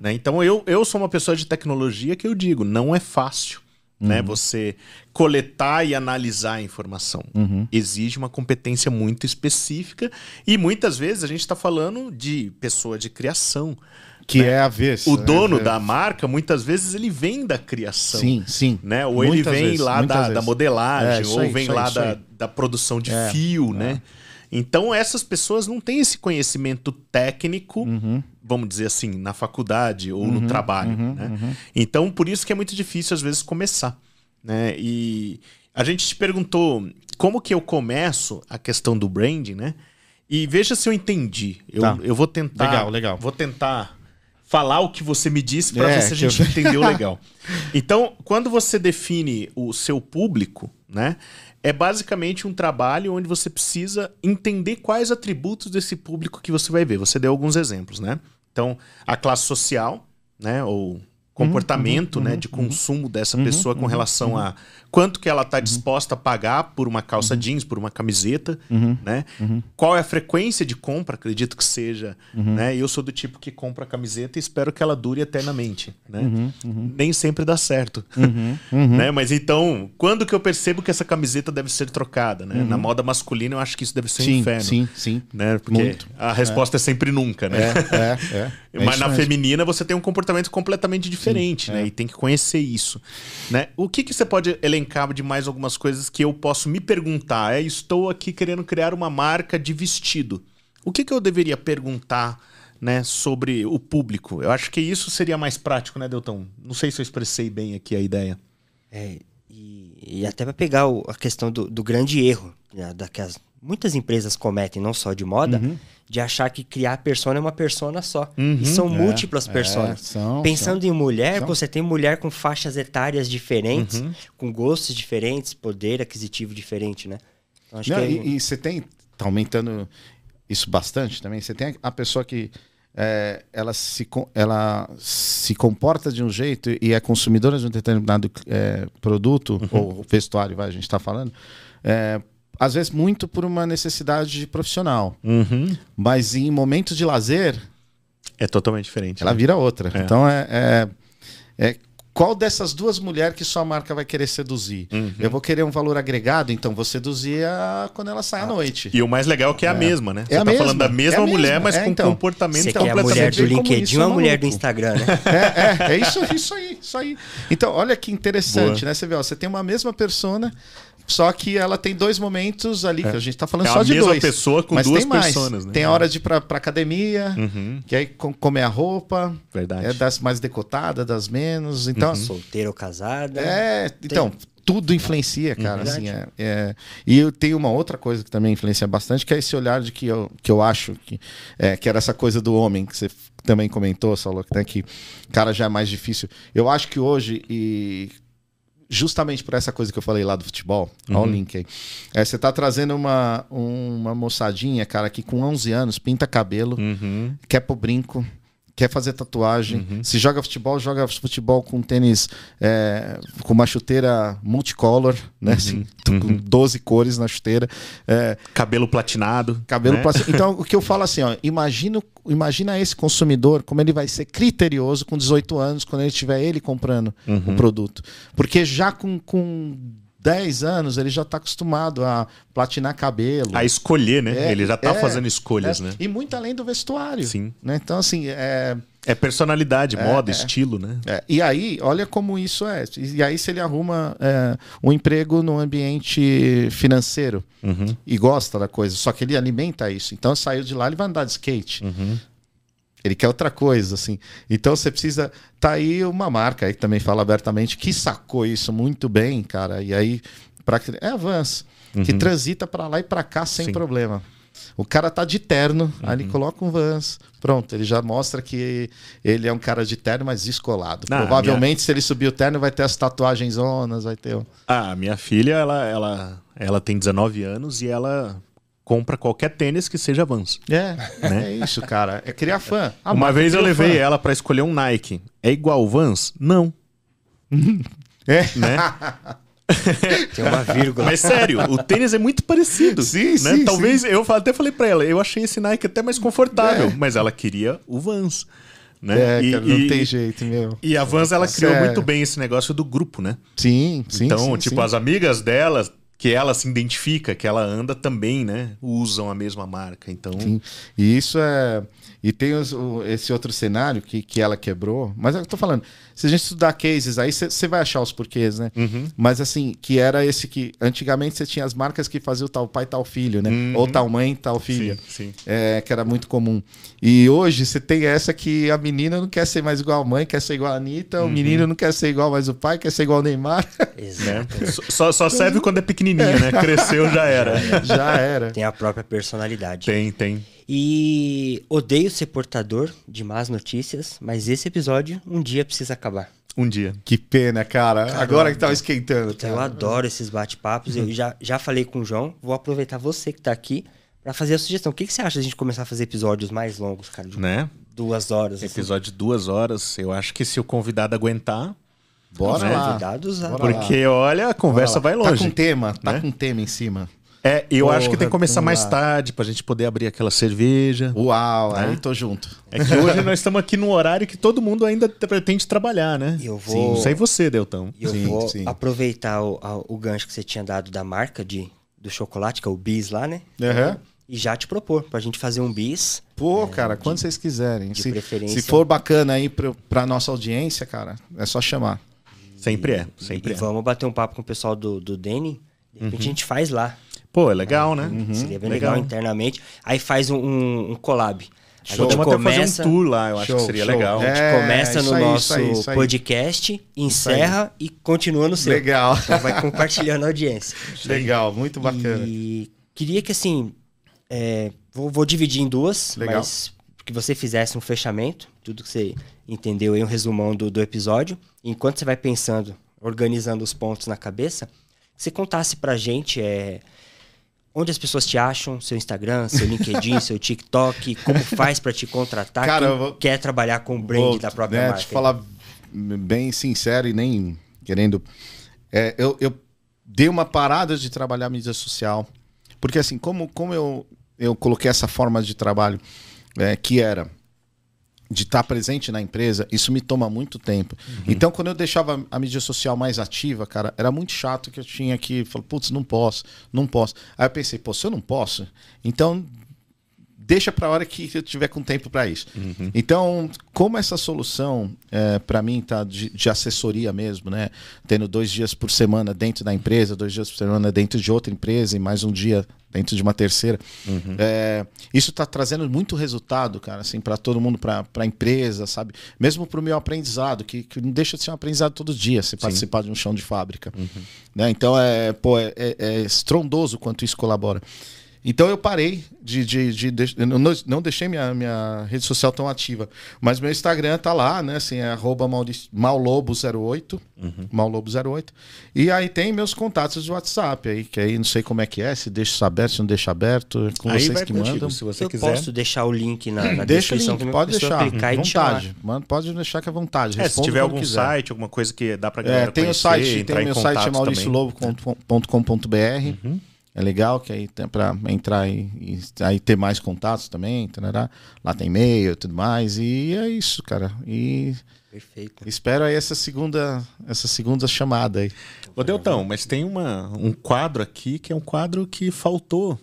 [SPEAKER 2] né? Então, eu, eu sou uma pessoa de tecnologia que eu digo, não é fácil. Né, você coletar e analisar a informação. Exige uma competência muito específica e muitas vezes a gente está falando de pessoa de criação.
[SPEAKER 3] Que é a vez.
[SPEAKER 2] O dono
[SPEAKER 3] é,
[SPEAKER 2] da marca, muitas vezes, ele vem da criação
[SPEAKER 3] Sim, sim.
[SPEAKER 2] né? Ou ele
[SPEAKER 3] Muitas
[SPEAKER 2] vem
[SPEAKER 3] vezes,
[SPEAKER 2] lá da, da modelagem,
[SPEAKER 3] É,
[SPEAKER 2] ou
[SPEAKER 3] aí,
[SPEAKER 2] vem lá da, da produção de
[SPEAKER 3] É,
[SPEAKER 2] fio, né? Então essas pessoas não têm esse conhecimento técnico,
[SPEAKER 3] Uhum.
[SPEAKER 2] vamos dizer assim, na faculdade ou no trabalho,
[SPEAKER 3] uhum,
[SPEAKER 2] né? Então por isso que é muito difícil às vezes começar, né? E a gente te perguntou como que eu começo a questão do branding, né? E veja se eu entendi. Eu,
[SPEAKER 3] Tá.
[SPEAKER 2] eu vou tentar.
[SPEAKER 3] Legal, legal.
[SPEAKER 2] Vou tentar falar o que você me disse para
[SPEAKER 3] É,
[SPEAKER 2] ver se a
[SPEAKER 3] que eu-
[SPEAKER 2] gente entendeu legal. Então, quando você define o seu público, né? É basicamente um trabalho onde você precisa entender quais atributos desse público que você vai ver. Você deu alguns exemplos, né? Então, a classe social, né? Ou comportamento né, de consumo dessa pessoa com relação a quanto que ela está disposta a pagar por uma calça jeans, por uma camiseta, né? Qual é a frequência de compra, acredito que seja, né? Eu sou do tipo que compra a camiseta e espero que ela dure eternamente, né? Nem sempre dá certo, né? Mas então, quando que eu percebo que essa camiseta deve ser trocada, né? Na moda masculina eu acho que isso deve ser um
[SPEAKER 3] Sim,
[SPEAKER 2] inferno,
[SPEAKER 3] sim, sim.
[SPEAKER 2] né? Porque
[SPEAKER 3] Muito.
[SPEAKER 2] a resposta é. sempre nunca, né?
[SPEAKER 3] É, é, é. É
[SPEAKER 2] Mas na
[SPEAKER 3] mesmo.
[SPEAKER 2] feminina você tem um comportamento completamente diferente, né? E tem que conhecer isso, né? O que, que você pode elencar de mais algumas coisas que eu posso me perguntar? É, estou aqui querendo criar uma marca de vestido. O que, que eu deveria perguntar, né, sobre o público? Eu acho que isso seria mais prático, né, Deltão? Não sei se eu expressei bem aqui a ideia.
[SPEAKER 1] É, e, e até para pegar o- a questão do, do grande erro né, da que as, muitas empresas cometem, não só de moda,
[SPEAKER 3] Uhum.
[SPEAKER 1] de achar que criar persona é uma persona só. E são múltiplas personas.
[SPEAKER 3] é, são,
[SPEAKER 1] Pensando em mulher,
[SPEAKER 3] são.
[SPEAKER 1] você tem mulher com faixas etárias diferentes,
[SPEAKER 3] Uhum.
[SPEAKER 1] com gostos diferentes, poder aquisitivo diferente, né? Então,
[SPEAKER 3] Não,
[SPEAKER 1] é-
[SPEAKER 3] e, e você tem, tá aumentando isso bastante também. Você tem a pessoa que é, ela, se, ela se comporta de um jeito e é consumidora de um determinado é, produto, ou vestuário, vai, a gente está falando, é, às vezes muito por uma necessidade profissional. Mas em momentos de lazer,
[SPEAKER 2] É totalmente diferente.
[SPEAKER 3] ela
[SPEAKER 2] né?
[SPEAKER 3] vira outra.
[SPEAKER 2] É.
[SPEAKER 3] Então é, é- é qual dessas duas mulheres que sua marca vai querer seduzir?
[SPEAKER 2] Uhum.
[SPEAKER 3] Eu vou querer um valor agregado, então vou seduzir a- quando ela sai à noite.
[SPEAKER 2] E o mais legal é que é a mesma, né?
[SPEAKER 3] É a
[SPEAKER 2] você tá
[SPEAKER 3] mesma,
[SPEAKER 2] falando da
[SPEAKER 3] é
[SPEAKER 2] mesma
[SPEAKER 3] a
[SPEAKER 2] mulher,
[SPEAKER 3] mesma.
[SPEAKER 2] mas
[SPEAKER 3] É,
[SPEAKER 2] com
[SPEAKER 3] então.
[SPEAKER 2] comportamento
[SPEAKER 1] Você quer a
[SPEAKER 2] completamente
[SPEAKER 1] mulher do LinkedIn ou a
[SPEAKER 3] é
[SPEAKER 1] mulher do. Instagram, né?
[SPEAKER 3] É, é, é isso, isso aí, isso aí. Então, olha que interessante, né? Você vê, ó, você tem uma mesma persona, só que ela tem dois momentos ali, que a gente tá falando
[SPEAKER 2] É
[SPEAKER 3] só
[SPEAKER 2] a
[SPEAKER 3] de
[SPEAKER 2] mesma
[SPEAKER 3] dois.
[SPEAKER 2] pessoa com
[SPEAKER 3] mas
[SPEAKER 2] duas
[SPEAKER 3] tem mais.
[SPEAKER 2] personas, né?
[SPEAKER 3] Tem a hora de ir pra, pra academia, que aí com- comer a roupa.
[SPEAKER 2] Verdade.
[SPEAKER 3] É das mais decotadas, das menos. Então,
[SPEAKER 1] Solteira ou casada.
[SPEAKER 3] É, então, tudo influencia, cara.
[SPEAKER 1] Uhum.
[SPEAKER 3] assim, é, é. E eu tenho uma outra coisa que também influencia bastante, que é esse olhar de que eu, que eu acho que, é, que era essa coisa do homem, que você também comentou, Saulo, que, né, que cara já é mais difícil. Eu acho que hoje, e justamente por essa coisa que eu falei lá do futebol,
[SPEAKER 2] Uhum.
[SPEAKER 3] olha o link aí. É, você tá trazendo uma, uma moçadinha, cara, que com 11 anos pinta cabelo,
[SPEAKER 2] Uhum.
[SPEAKER 3] quer pôr brinco, quer fazer tatuagem. Se joga futebol, joga futebol com tênis, é, com uma chuteira multicolor, né? Assim, com 12 cores na chuteira. É,
[SPEAKER 2] Cabelo platinado.
[SPEAKER 3] Cabelo
[SPEAKER 2] né?
[SPEAKER 3] plástico. Então, o que eu falo assim, ó, imagina, imagina esse consumidor como ele vai ser criterioso com 18 anos, quando ele tiver ele comprando o produto. Porque já com, com 10 anos, ele já está acostumado a platinar cabelo.
[SPEAKER 2] A escolher, né?
[SPEAKER 3] É,
[SPEAKER 2] Ele já tá
[SPEAKER 3] é,
[SPEAKER 2] fazendo escolhas,
[SPEAKER 3] é,
[SPEAKER 2] né?
[SPEAKER 3] E muito além do vestuário.
[SPEAKER 2] Sim.
[SPEAKER 3] Né? Então, assim, é,
[SPEAKER 2] É personalidade, moda,
[SPEAKER 3] é.
[SPEAKER 2] estilo, né?
[SPEAKER 3] é, E aí, olha como isso é. E aí, se ele arruma é, um emprego no ambiente financeiro
[SPEAKER 2] Uhum.
[SPEAKER 3] e gosta da coisa, só que ele alimenta isso. Então, saiu de lá, ele vai andar de skate.
[SPEAKER 2] Uhum.
[SPEAKER 3] Ele quer outra coisa, assim. Então você precisa. Tá aí uma marca aí que também fala abertamente que sacou isso muito bem, cara. E aí, pra... é a Vans, que transita pra lá e pra cá sem
[SPEAKER 2] Uhum. Sim.
[SPEAKER 3] problema. O cara tá de terno, aí
[SPEAKER 2] Uhum.
[SPEAKER 3] ele coloca um Vans. Pronto, ele já mostra que ele é um cara de terno, mas descolado.
[SPEAKER 2] Ah,
[SPEAKER 3] Provavelmente, se ele subir o terno, vai ter as tatuagens zonas, vai ter.
[SPEAKER 2] Ah, minha filha, ela, ela, ela tem 19 anos e ela compra qualquer tênis que seja Vans.
[SPEAKER 3] É, é isso, cara. É criar fã. A
[SPEAKER 2] Uma
[SPEAKER 3] marca
[SPEAKER 2] vez eu levei
[SPEAKER 3] fã.
[SPEAKER 2] ela pra escolher um Nike. É igual o Vans? Não,
[SPEAKER 3] É.
[SPEAKER 2] né?
[SPEAKER 1] Tem uma vírgula.
[SPEAKER 2] Mas sério, o tênis é muito parecido.
[SPEAKER 3] Sim,
[SPEAKER 2] né?
[SPEAKER 3] sim,
[SPEAKER 2] Talvez eu fa- até falei pra ela, eu achei esse Nike até mais confortável,
[SPEAKER 3] É.
[SPEAKER 2] mas ela queria o Vans. Né?
[SPEAKER 3] É,
[SPEAKER 2] E-
[SPEAKER 3] cara, não
[SPEAKER 2] e-
[SPEAKER 3] tem jeito, meu.
[SPEAKER 2] E a Vans ela criou
[SPEAKER 3] Sério.
[SPEAKER 2] muito bem esse negócio do grupo, né?
[SPEAKER 3] Sim, sim.
[SPEAKER 2] então,
[SPEAKER 3] sim,
[SPEAKER 2] tipo,
[SPEAKER 3] sim.
[SPEAKER 2] as amigas dela, que ela se identifica, que ela anda também, né? Usam a mesma marca. Então,
[SPEAKER 3] Sim. E isso é. E tem os- o- esse outro cenário que, que ela quebrou. Mas eu tô falando, se a gente estudar cases aí, você vai achar os porquês, né?
[SPEAKER 2] Uhum.
[SPEAKER 3] Mas assim, que era esse que. Antigamente você tinha as marcas que faziam tal pai, tal filho, né?
[SPEAKER 2] Uhum.
[SPEAKER 3] Ou tal mãe, tal filha.
[SPEAKER 2] sim, sim.
[SPEAKER 3] É, que era muito comum. E hoje você tem essa que a menina não quer ser mais igual a mãe, quer ser igual a Anitta,
[SPEAKER 2] Uhum.
[SPEAKER 3] o menino não quer ser igual mais o pai, quer ser igual o Neymar.
[SPEAKER 2] Né?
[SPEAKER 1] Exato.
[SPEAKER 2] Só, só serve quando é pequenininho, né? Cresceu, já era.
[SPEAKER 3] Já era.
[SPEAKER 1] Tem a própria personalidade.
[SPEAKER 2] Tem, tem.
[SPEAKER 1] E odeio ser portador de más notícias, mas esse episódio um dia precisa acabar.
[SPEAKER 2] Um dia.
[SPEAKER 3] Que pena, cara. Agora que tava esquentando.
[SPEAKER 1] Então, eu
[SPEAKER 3] cara.
[SPEAKER 1] adoro esses bate-papos. Eu já, já falei com o João. Vou aproveitar você que tá aqui pra fazer a sugestão. O que, que você acha da gente começar a fazer episódios mais longos, cara? De
[SPEAKER 2] Né?
[SPEAKER 1] duas horas. assim?
[SPEAKER 2] Episódio de duas horas. Eu acho que se o convidado aguentar.
[SPEAKER 3] Bora
[SPEAKER 1] Os
[SPEAKER 3] lá.
[SPEAKER 1] convidados, ah.
[SPEAKER 2] Porque, olha, a conversa vai
[SPEAKER 3] Tá
[SPEAKER 2] longe.
[SPEAKER 3] com tema, tá
[SPEAKER 2] né?
[SPEAKER 3] com tema em cima.
[SPEAKER 2] É, eu
[SPEAKER 3] Porra,
[SPEAKER 2] acho que tem que começar mais
[SPEAKER 3] lá.
[SPEAKER 2] tarde pra gente poder abrir aquela cerveja.
[SPEAKER 3] Uau,
[SPEAKER 2] Né?
[SPEAKER 3] aí tô junto.
[SPEAKER 2] É que hoje nós estamos aqui num horário que todo mundo ainda pretende trabalhar, né?
[SPEAKER 1] Eu vou-
[SPEAKER 2] Sim, sei você, Deltão.
[SPEAKER 1] E eu
[SPEAKER 3] Sim,
[SPEAKER 1] vou
[SPEAKER 3] sim.
[SPEAKER 1] aproveitar o, a- o gancho que você tinha dado da marca de, do chocolate, que é o Bis lá, né?
[SPEAKER 3] Aham.
[SPEAKER 1] E já te propor pra gente fazer um Bis.
[SPEAKER 3] Pô, cara, quando vocês quiserem.
[SPEAKER 1] de
[SPEAKER 3] Se,
[SPEAKER 1] preferência.
[SPEAKER 3] se for bacana aí pro, pra nossa audiência, cara, é só chamar.
[SPEAKER 2] Sempre é, sempre
[SPEAKER 1] e
[SPEAKER 2] é.
[SPEAKER 1] vamos bater um papo com o pessoal do, do Deni. De repente a gente faz lá.
[SPEAKER 2] Pô, é legal, né?
[SPEAKER 1] Seria bem legal. internamente. Aí faz um, um, collab. A
[SPEAKER 3] Show.
[SPEAKER 1] gente
[SPEAKER 2] Vamos
[SPEAKER 1] começa,
[SPEAKER 2] fazer um tour lá, eu acho
[SPEAKER 3] Show,
[SPEAKER 2] que seria
[SPEAKER 3] show.
[SPEAKER 2] legal.
[SPEAKER 1] a gente
[SPEAKER 3] É,
[SPEAKER 1] começa no
[SPEAKER 3] aí,
[SPEAKER 1] nosso
[SPEAKER 3] isso aí, isso aí.
[SPEAKER 1] podcast, encerra e continua no seu.
[SPEAKER 3] Legal.
[SPEAKER 1] Então vai compartilhando a audiência.
[SPEAKER 3] Legal, muito bacana.
[SPEAKER 1] E queria que assim. é, vou, vou dividir em duas,
[SPEAKER 3] Legal.
[SPEAKER 1] mas que você fizesse um fechamento, tudo que você entendeu aí, um resumão do, do episódio. Enquanto você vai pensando, organizando os pontos na cabeça, você contasse pra gente é, onde as pessoas te acham, seu Instagram, seu LinkedIn, seu TikTok, como faz pra te contratar,
[SPEAKER 3] Cara, vou-
[SPEAKER 1] quer trabalhar com o brand
[SPEAKER 3] Vou,
[SPEAKER 1] da própria
[SPEAKER 3] né,
[SPEAKER 1] marca.
[SPEAKER 3] Te falar bem sincero e nem querendo. é, eu, eu dei uma parada de trabalhar mídia social. Porque assim, como, como eu, eu coloquei essa forma de trabalho é, que era de estar presente na empresa, isso me toma muito tempo. Então, quando eu deixava a mídia social mais ativa, cara, era muito chato que eu tinha que falar, putz, não posso, não posso. Aí eu pensei, pô, se eu não posso, então deixa para a hora que eu tiver com tempo para isso. Então, como essa solução é, para mim tá de, de assessoria mesmo, né? Tendo dois dias por semana dentro da empresa, dois dias por semana dentro de outra empresa e mais um dia dentro de uma terceira, é, isso está trazendo muito resultado, cara, assim, para todo mundo, para a empresa, sabe? Mesmo para o meu aprendizado, que, que não deixa de ser um aprendizado todo dia, se participar de um chão de fábrica, né? Então é, pô, é, é- é estrondoso quanto isso colabora. Então eu parei de. de, de, de eu não, não deixei minha, minha rede social tão ativa. Mas meu Instagram tá lá, né? Assim, é arroba Mauric- Maulobo08. Maulobo08. E aí tem meus contatos de WhatsApp aí, que aí não sei como é que é, se deixa isso aberto, se não deixa aberto. É com
[SPEAKER 2] Aí
[SPEAKER 3] vocês
[SPEAKER 2] vai
[SPEAKER 3] que
[SPEAKER 2] contigo,
[SPEAKER 3] mandam.
[SPEAKER 2] se você
[SPEAKER 1] eu
[SPEAKER 2] quiser.
[SPEAKER 1] posso deixar o link na, na
[SPEAKER 3] Deixa o
[SPEAKER 1] descrição
[SPEAKER 3] link, pode deixar.
[SPEAKER 1] clicar e
[SPEAKER 3] vontade. Mano, pode deixar que é vontade.
[SPEAKER 2] É, se tiver algum
[SPEAKER 3] quiser.
[SPEAKER 2] site, alguma coisa que dá pra galera
[SPEAKER 3] É, tem o
[SPEAKER 2] conhecer,
[SPEAKER 3] site, tem o meu site é mauriciolobo.com.br. É legal, que aí tem pra entrar e, e aí ter mais contatos também, tarará. lá tem e-mail e tudo mais. E é isso, cara. E
[SPEAKER 1] Perfeito.
[SPEAKER 3] espero aí essa segunda, essa segunda chamada aí.
[SPEAKER 2] Ô, Deltão, mas tem uma, um quadro aqui que é um quadro que faltou.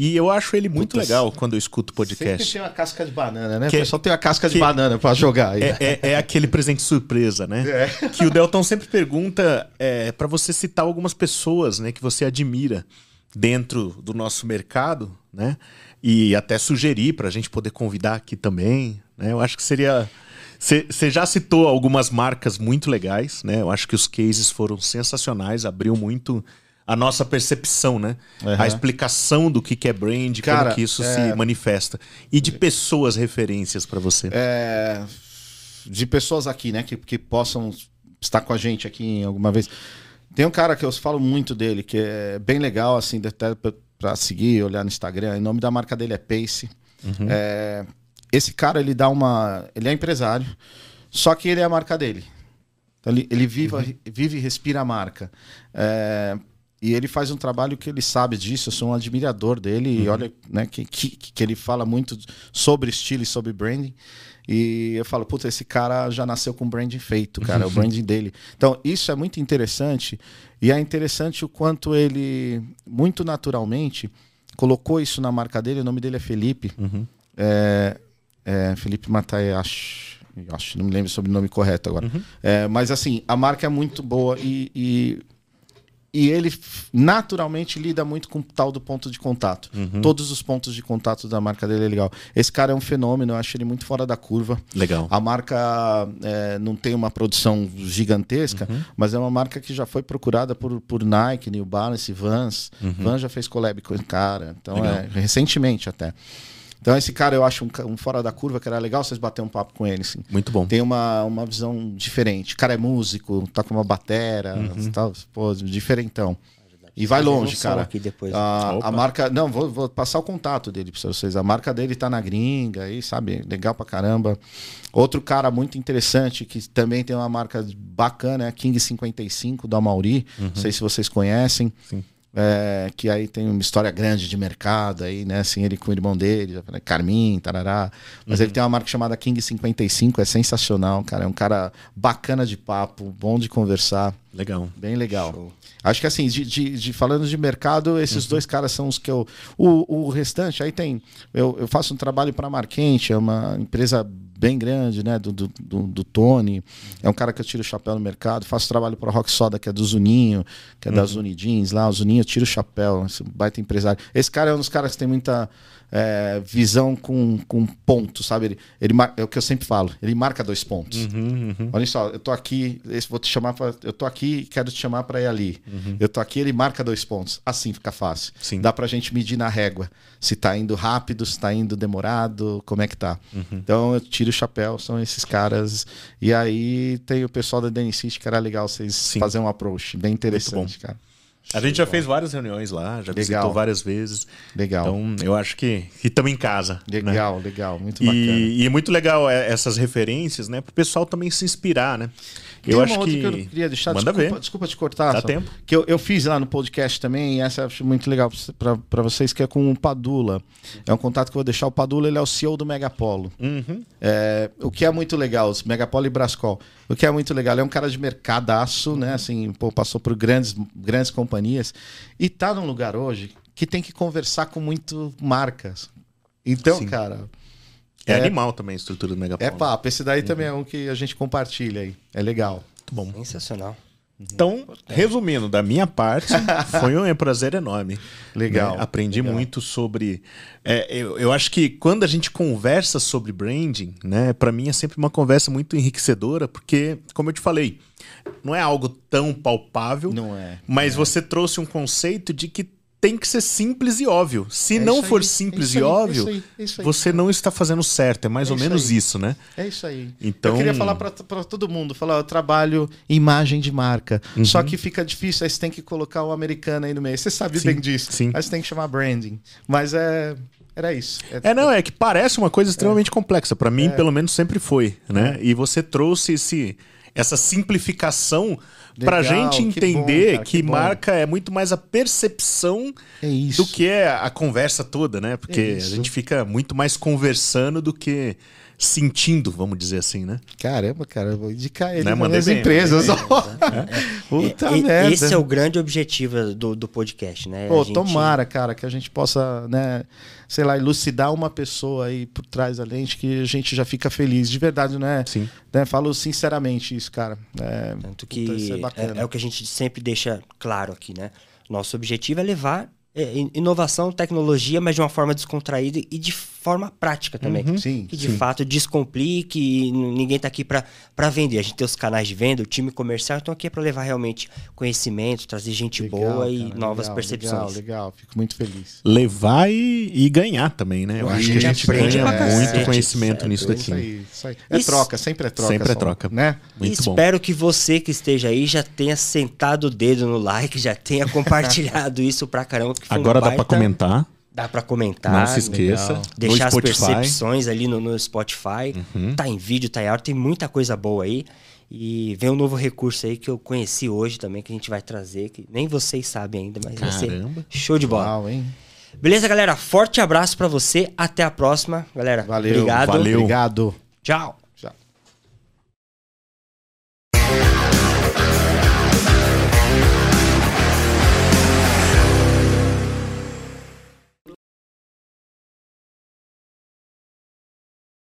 [SPEAKER 2] E eu acho ele muito
[SPEAKER 3] Putas.
[SPEAKER 2] legal quando eu escuto
[SPEAKER 3] Sempre
[SPEAKER 2] podcast.
[SPEAKER 3] tem uma casca de banana, né?
[SPEAKER 2] Que-
[SPEAKER 3] o pessoal tem uma casca de banana pra jogar aí.
[SPEAKER 2] É, é- é aquele presente surpresa, né? Que o Deltão sempre pergunta é, para você citar algumas pessoas né, que você admira dentro do nosso mercado, né? E até sugerir para a gente poder convidar aqui também. Né? Eu acho que seria. Você já citou algumas marcas muito legais, né? Eu acho que os cases foram sensacionais, abriu muito a nossa percepção, né?
[SPEAKER 3] Aham.
[SPEAKER 2] A explicação do que que é brand,
[SPEAKER 3] Cara,
[SPEAKER 2] como que isso
[SPEAKER 3] é-
[SPEAKER 2] se manifesta. E de pessoas referências para você.
[SPEAKER 3] É, de pessoas aqui, né, que, que possam estar com a gente aqui em alguma vez. Tem um cara que eu falo muito dele, que é bem legal, assim, até pra- pra seguir, olhar no Instagram. O nome da marca dele é Pace. É, esse cara, ele dá uma. Ele é empresário, só que ele é a marca dele. Então, ele, ele vive, vive e respira a marca. É, e ele faz um trabalho que ele sabe disso. Eu sou um admirador dele. E olha, né, que, que, que ele fala muito sobre estilo e sobre branding. E eu falo, puta, esse cara já nasceu com branding feito, cara, é o branding dele. Então, isso é muito interessante. E é interessante o quanto ele, muito naturalmente, colocou isso na marca dele. O nome dele é Felipe. É, é, Felipe Matayashi. Acho, não me lembro sobre o nome correto agora. É, mas assim, a marca é muito boa e, e, e ele naturalmente lida muito com o tal do ponto de contato. Todos os pontos de contato da marca dele é legal. Esse cara é um fenômeno, eu acho ele muito fora da curva.
[SPEAKER 2] Legal.
[SPEAKER 3] A marca é, não tem uma produção gigantesca, mas é uma marca que já foi procurada por, por Nike, New Balance, Vans. Vans já fez collab com o cara. Então, é, recentemente até. Então, esse cara eu acho um, um fora da curva que era legal vocês bater um papo com ele. Assim.
[SPEAKER 2] Muito bom.
[SPEAKER 3] Tem uma, uma visão diferente. O cara é músico, toca uma batera, tal, pô, diferentão. E vai longe, cara.
[SPEAKER 1] aqui depois.
[SPEAKER 3] A, a marca. Não, vou, vou passar o contato dele pra vocês. A marca dele tá na gringa aí, sabe? Legal pra caramba. Outro cara muito interessante que também tem uma marca bacana é a King 55 da Mauri. Não sei se vocês conhecem.
[SPEAKER 2] Sim.
[SPEAKER 3] É, que aí tem uma história grande de mercado aí, né? Assim, ele com o irmão dele, Carmin, tarará. Mas ele tem uma marca chamada King 55, é sensacional, cara. É um cara bacana de papo, bom de conversar,
[SPEAKER 2] Legal.
[SPEAKER 3] bem legal.
[SPEAKER 1] Show.
[SPEAKER 3] Acho que assim, de, de- de- falando de mercado, esses
[SPEAKER 2] Uhum.
[SPEAKER 3] dois caras são os que eu. O, o restante, aí tem. Eu, eu faço um trabalho para a Marquente, é uma empresa bem grande, né? Do, do, do, Tony. É um cara que eu tiro o chapéu no mercado. Faço trabalho para Rock Soda, que é do Zuninho, que é da Zuni Jeans lá. O Zuninho eu tiro o chapéu, esse baita empresário. Esse cara é um dos caras que tem muita é, visão com, com pontos, sabe? Ele, ele mar- é o que eu sempre falo, ele marca dois pontos.
[SPEAKER 2] Uhum,
[SPEAKER 3] Olha só, eu tô aqui, vou te chamar para, eu tô aqui, quero te chamar para ir ali. Eu tô aqui, ele marca dois pontos. Assim fica fácil.
[SPEAKER 2] Sim.
[SPEAKER 3] Dá pra gente medir na régua se tá indo rápido, se tá indo demorado, como é que tá. Então eu tiro o chapéu, são esses caras. E aí tem o pessoal da Denicist que era legal vocês
[SPEAKER 2] Sim.
[SPEAKER 3] fazerem um approach bem interessante, cara.
[SPEAKER 2] A gente já fez várias reuniões lá, já visitou
[SPEAKER 3] Legal.
[SPEAKER 2] várias vezes.
[SPEAKER 3] Legal.
[SPEAKER 2] Então, eu acho que estamos em casa. né?
[SPEAKER 3] legal, legal, muito bacana.
[SPEAKER 2] E, e é muito legal é, essas referências, né? Para o pessoal também se inspirar, né?
[SPEAKER 3] Tem
[SPEAKER 2] eu
[SPEAKER 3] uma
[SPEAKER 2] acho
[SPEAKER 3] outra
[SPEAKER 2] que...
[SPEAKER 3] que... eu queria deixar,
[SPEAKER 2] Manda
[SPEAKER 3] desculpa,
[SPEAKER 2] ver.
[SPEAKER 3] desculpa te cortar.
[SPEAKER 2] Dá
[SPEAKER 3] só.
[SPEAKER 2] tempo.
[SPEAKER 3] Que eu, eu fiz lá no podcast também, e essa eu acho muito legal para vocês, que é com o Padula. É um contato que eu vou deixar. O Padula ele é o CEO do Megapolo.
[SPEAKER 2] Uhum.
[SPEAKER 3] É, o que é muito legal, Megapolo e Brascol. O que é muito legal, ele é um cara de mercadaço, né? Assim, pô, passou por grandes, grandes companhias e tá num lugar hoje que tem que conversar com muito marcas. Então,
[SPEAKER 2] Sim.
[SPEAKER 3] cara,
[SPEAKER 2] É,
[SPEAKER 3] É.
[SPEAKER 2] animal também a estrutura do Megapolo.
[SPEAKER 3] é papo. Esse daí também é um que a gente compartilha aí. É legal.
[SPEAKER 2] Muito bom.
[SPEAKER 1] Sensacional.
[SPEAKER 2] Então, resumindo, da minha parte, foi um prazer enorme.
[SPEAKER 3] Legal,
[SPEAKER 2] né? Aprendi
[SPEAKER 3] legal.
[SPEAKER 2] muito sobre. é, eu, eu acho que quando a gente conversa sobre branding, né, para mim é sempre uma conversa muito enriquecedora, porque, como eu te falei, não é algo tão palpável,
[SPEAKER 3] Não é.
[SPEAKER 2] mas você trouxe um conceito de que tem que ser simples e óbvio. Se
[SPEAKER 3] É
[SPEAKER 2] não for
[SPEAKER 3] aí,
[SPEAKER 2] simples
[SPEAKER 3] isso
[SPEAKER 2] e
[SPEAKER 3] aí,
[SPEAKER 2] óbvio,
[SPEAKER 3] isso aí, isso
[SPEAKER 2] você não está fazendo certo. É mais
[SPEAKER 3] É
[SPEAKER 2] ou menos isso, né?
[SPEAKER 3] É isso aí.
[SPEAKER 2] Então-
[SPEAKER 3] Eu queria falar pra todo mundo, falar, eu trabalho imagem de marca.
[SPEAKER 2] Uhum.
[SPEAKER 3] Só que fica difícil, aí você tem que colocar o americano aí no meio. Você sabe
[SPEAKER 2] Sim,
[SPEAKER 3] bem disso.
[SPEAKER 2] sim.
[SPEAKER 3] Aí você tem que chamar branding. Mas é. Era isso.
[SPEAKER 2] É, não, é que parece uma coisa extremamente complexa. Pra mim, pelo menos, sempre foi, né? E você trouxe esse, essa simplificação pra
[SPEAKER 3] Legal,
[SPEAKER 2] gente
[SPEAKER 3] que bom,
[SPEAKER 2] entender
[SPEAKER 3] cara,
[SPEAKER 2] que,
[SPEAKER 3] que
[SPEAKER 2] marca é muito mais a percepção
[SPEAKER 3] É
[SPEAKER 2] do que é a conversa toda, né? Porque
[SPEAKER 3] É
[SPEAKER 2] a gente fica muito mais conversando do que sentindo, vamos dizer assim, né?
[SPEAKER 3] Caramba, cara, eu vou indicar ele
[SPEAKER 2] Né,
[SPEAKER 3] nas
[SPEAKER 2] bem,
[SPEAKER 3] empresas. Puta
[SPEAKER 1] E-
[SPEAKER 3] merda.
[SPEAKER 1] Esse é o grande objetivo do, do podcast, né?
[SPEAKER 3] Pô,
[SPEAKER 1] A gente-
[SPEAKER 3] tomara, cara, que a gente possa, né, sei lá, elucidar uma pessoa aí por trás da lente que a gente já fica feliz. De verdade, né?
[SPEAKER 2] Sim.
[SPEAKER 3] Né, falo sinceramente isso, cara. É,
[SPEAKER 1] Tanto
[SPEAKER 3] puta, isso
[SPEAKER 1] que
[SPEAKER 3] é bacana.
[SPEAKER 1] é, é o que a gente sempre deixa claro aqui, né? Nosso objetivo é levar é, in- inovação, tecnologia, mas de uma forma descontraída e de forma prática também.
[SPEAKER 3] Uhum. Sim,
[SPEAKER 1] que de fato descomplique, e ninguém tá aqui para vender. A gente tem os canais de venda, o time comercial, então aqui é para levar realmente conhecimento, trazer gente
[SPEAKER 3] Legal,
[SPEAKER 1] boa e
[SPEAKER 3] cara,
[SPEAKER 1] novas
[SPEAKER 3] legal,
[SPEAKER 1] percepções.
[SPEAKER 3] Legal, legal, fico muito feliz.
[SPEAKER 2] Levar e, e ganhar também, né? Eu
[SPEAKER 3] A
[SPEAKER 2] acho que a
[SPEAKER 3] gente
[SPEAKER 2] ganha muito
[SPEAKER 1] cacete,
[SPEAKER 2] conhecimento
[SPEAKER 1] é
[SPEAKER 2] nisso
[SPEAKER 1] doido.
[SPEAKER 2] daqui.
[SPEAKER 3] Isso aí, isso aí. É
[SPEAKER 1] Isso-
[SPEAKER 3] troca, sempre é troca.
[SPEAKER 2] Sempre é
[SPEAKER 3] só,
[SPEAKER 2] troca.
[SPEAKER 3] Né?
[SPEAKER 2] Muito bom.
[SPEAKER 1] Espero que você que esteja aí já tenha sentado o dedo no like, já tenha compartilhado isso pra caramba. foi um
[SPEAKER 2] Agora dá pra
[SPEAKER 1] baita-
[SPEAKER 2] comentar.
[SPEAKER 1] Dá pra comentar.
[SPEAKER 2] Não se esqueça.
[SPEAKER 3] legal.
[SPEAKER 1] Deixar as.
[SPEAKER 2] Uhum.
[SPEAKER 1] percepções ali no, no Spotify. Tá em vídeo, tá em áudio, tem muita coisa boa aí. E vem um novo recurso aí que eu conheci hoje também, que a gente vai trazer, que nem vocês sabem ainda, mas vai ser
[SPEAKER 2] Caramba.
[SPEAKER 1] show de bola.
[SPEAKER 3] Uau, hein?
[SPEAKER 1] Beleza, galera? Forte abraço pra você. Até a próxima. Galera,
[SPEAKER 3] Valeu.
[SPEAKER 1] obrigado.
[SPEAKER 2] valeu.
[SPEAKER 3] Obrigado.
[SPEAKER 1] Tchau.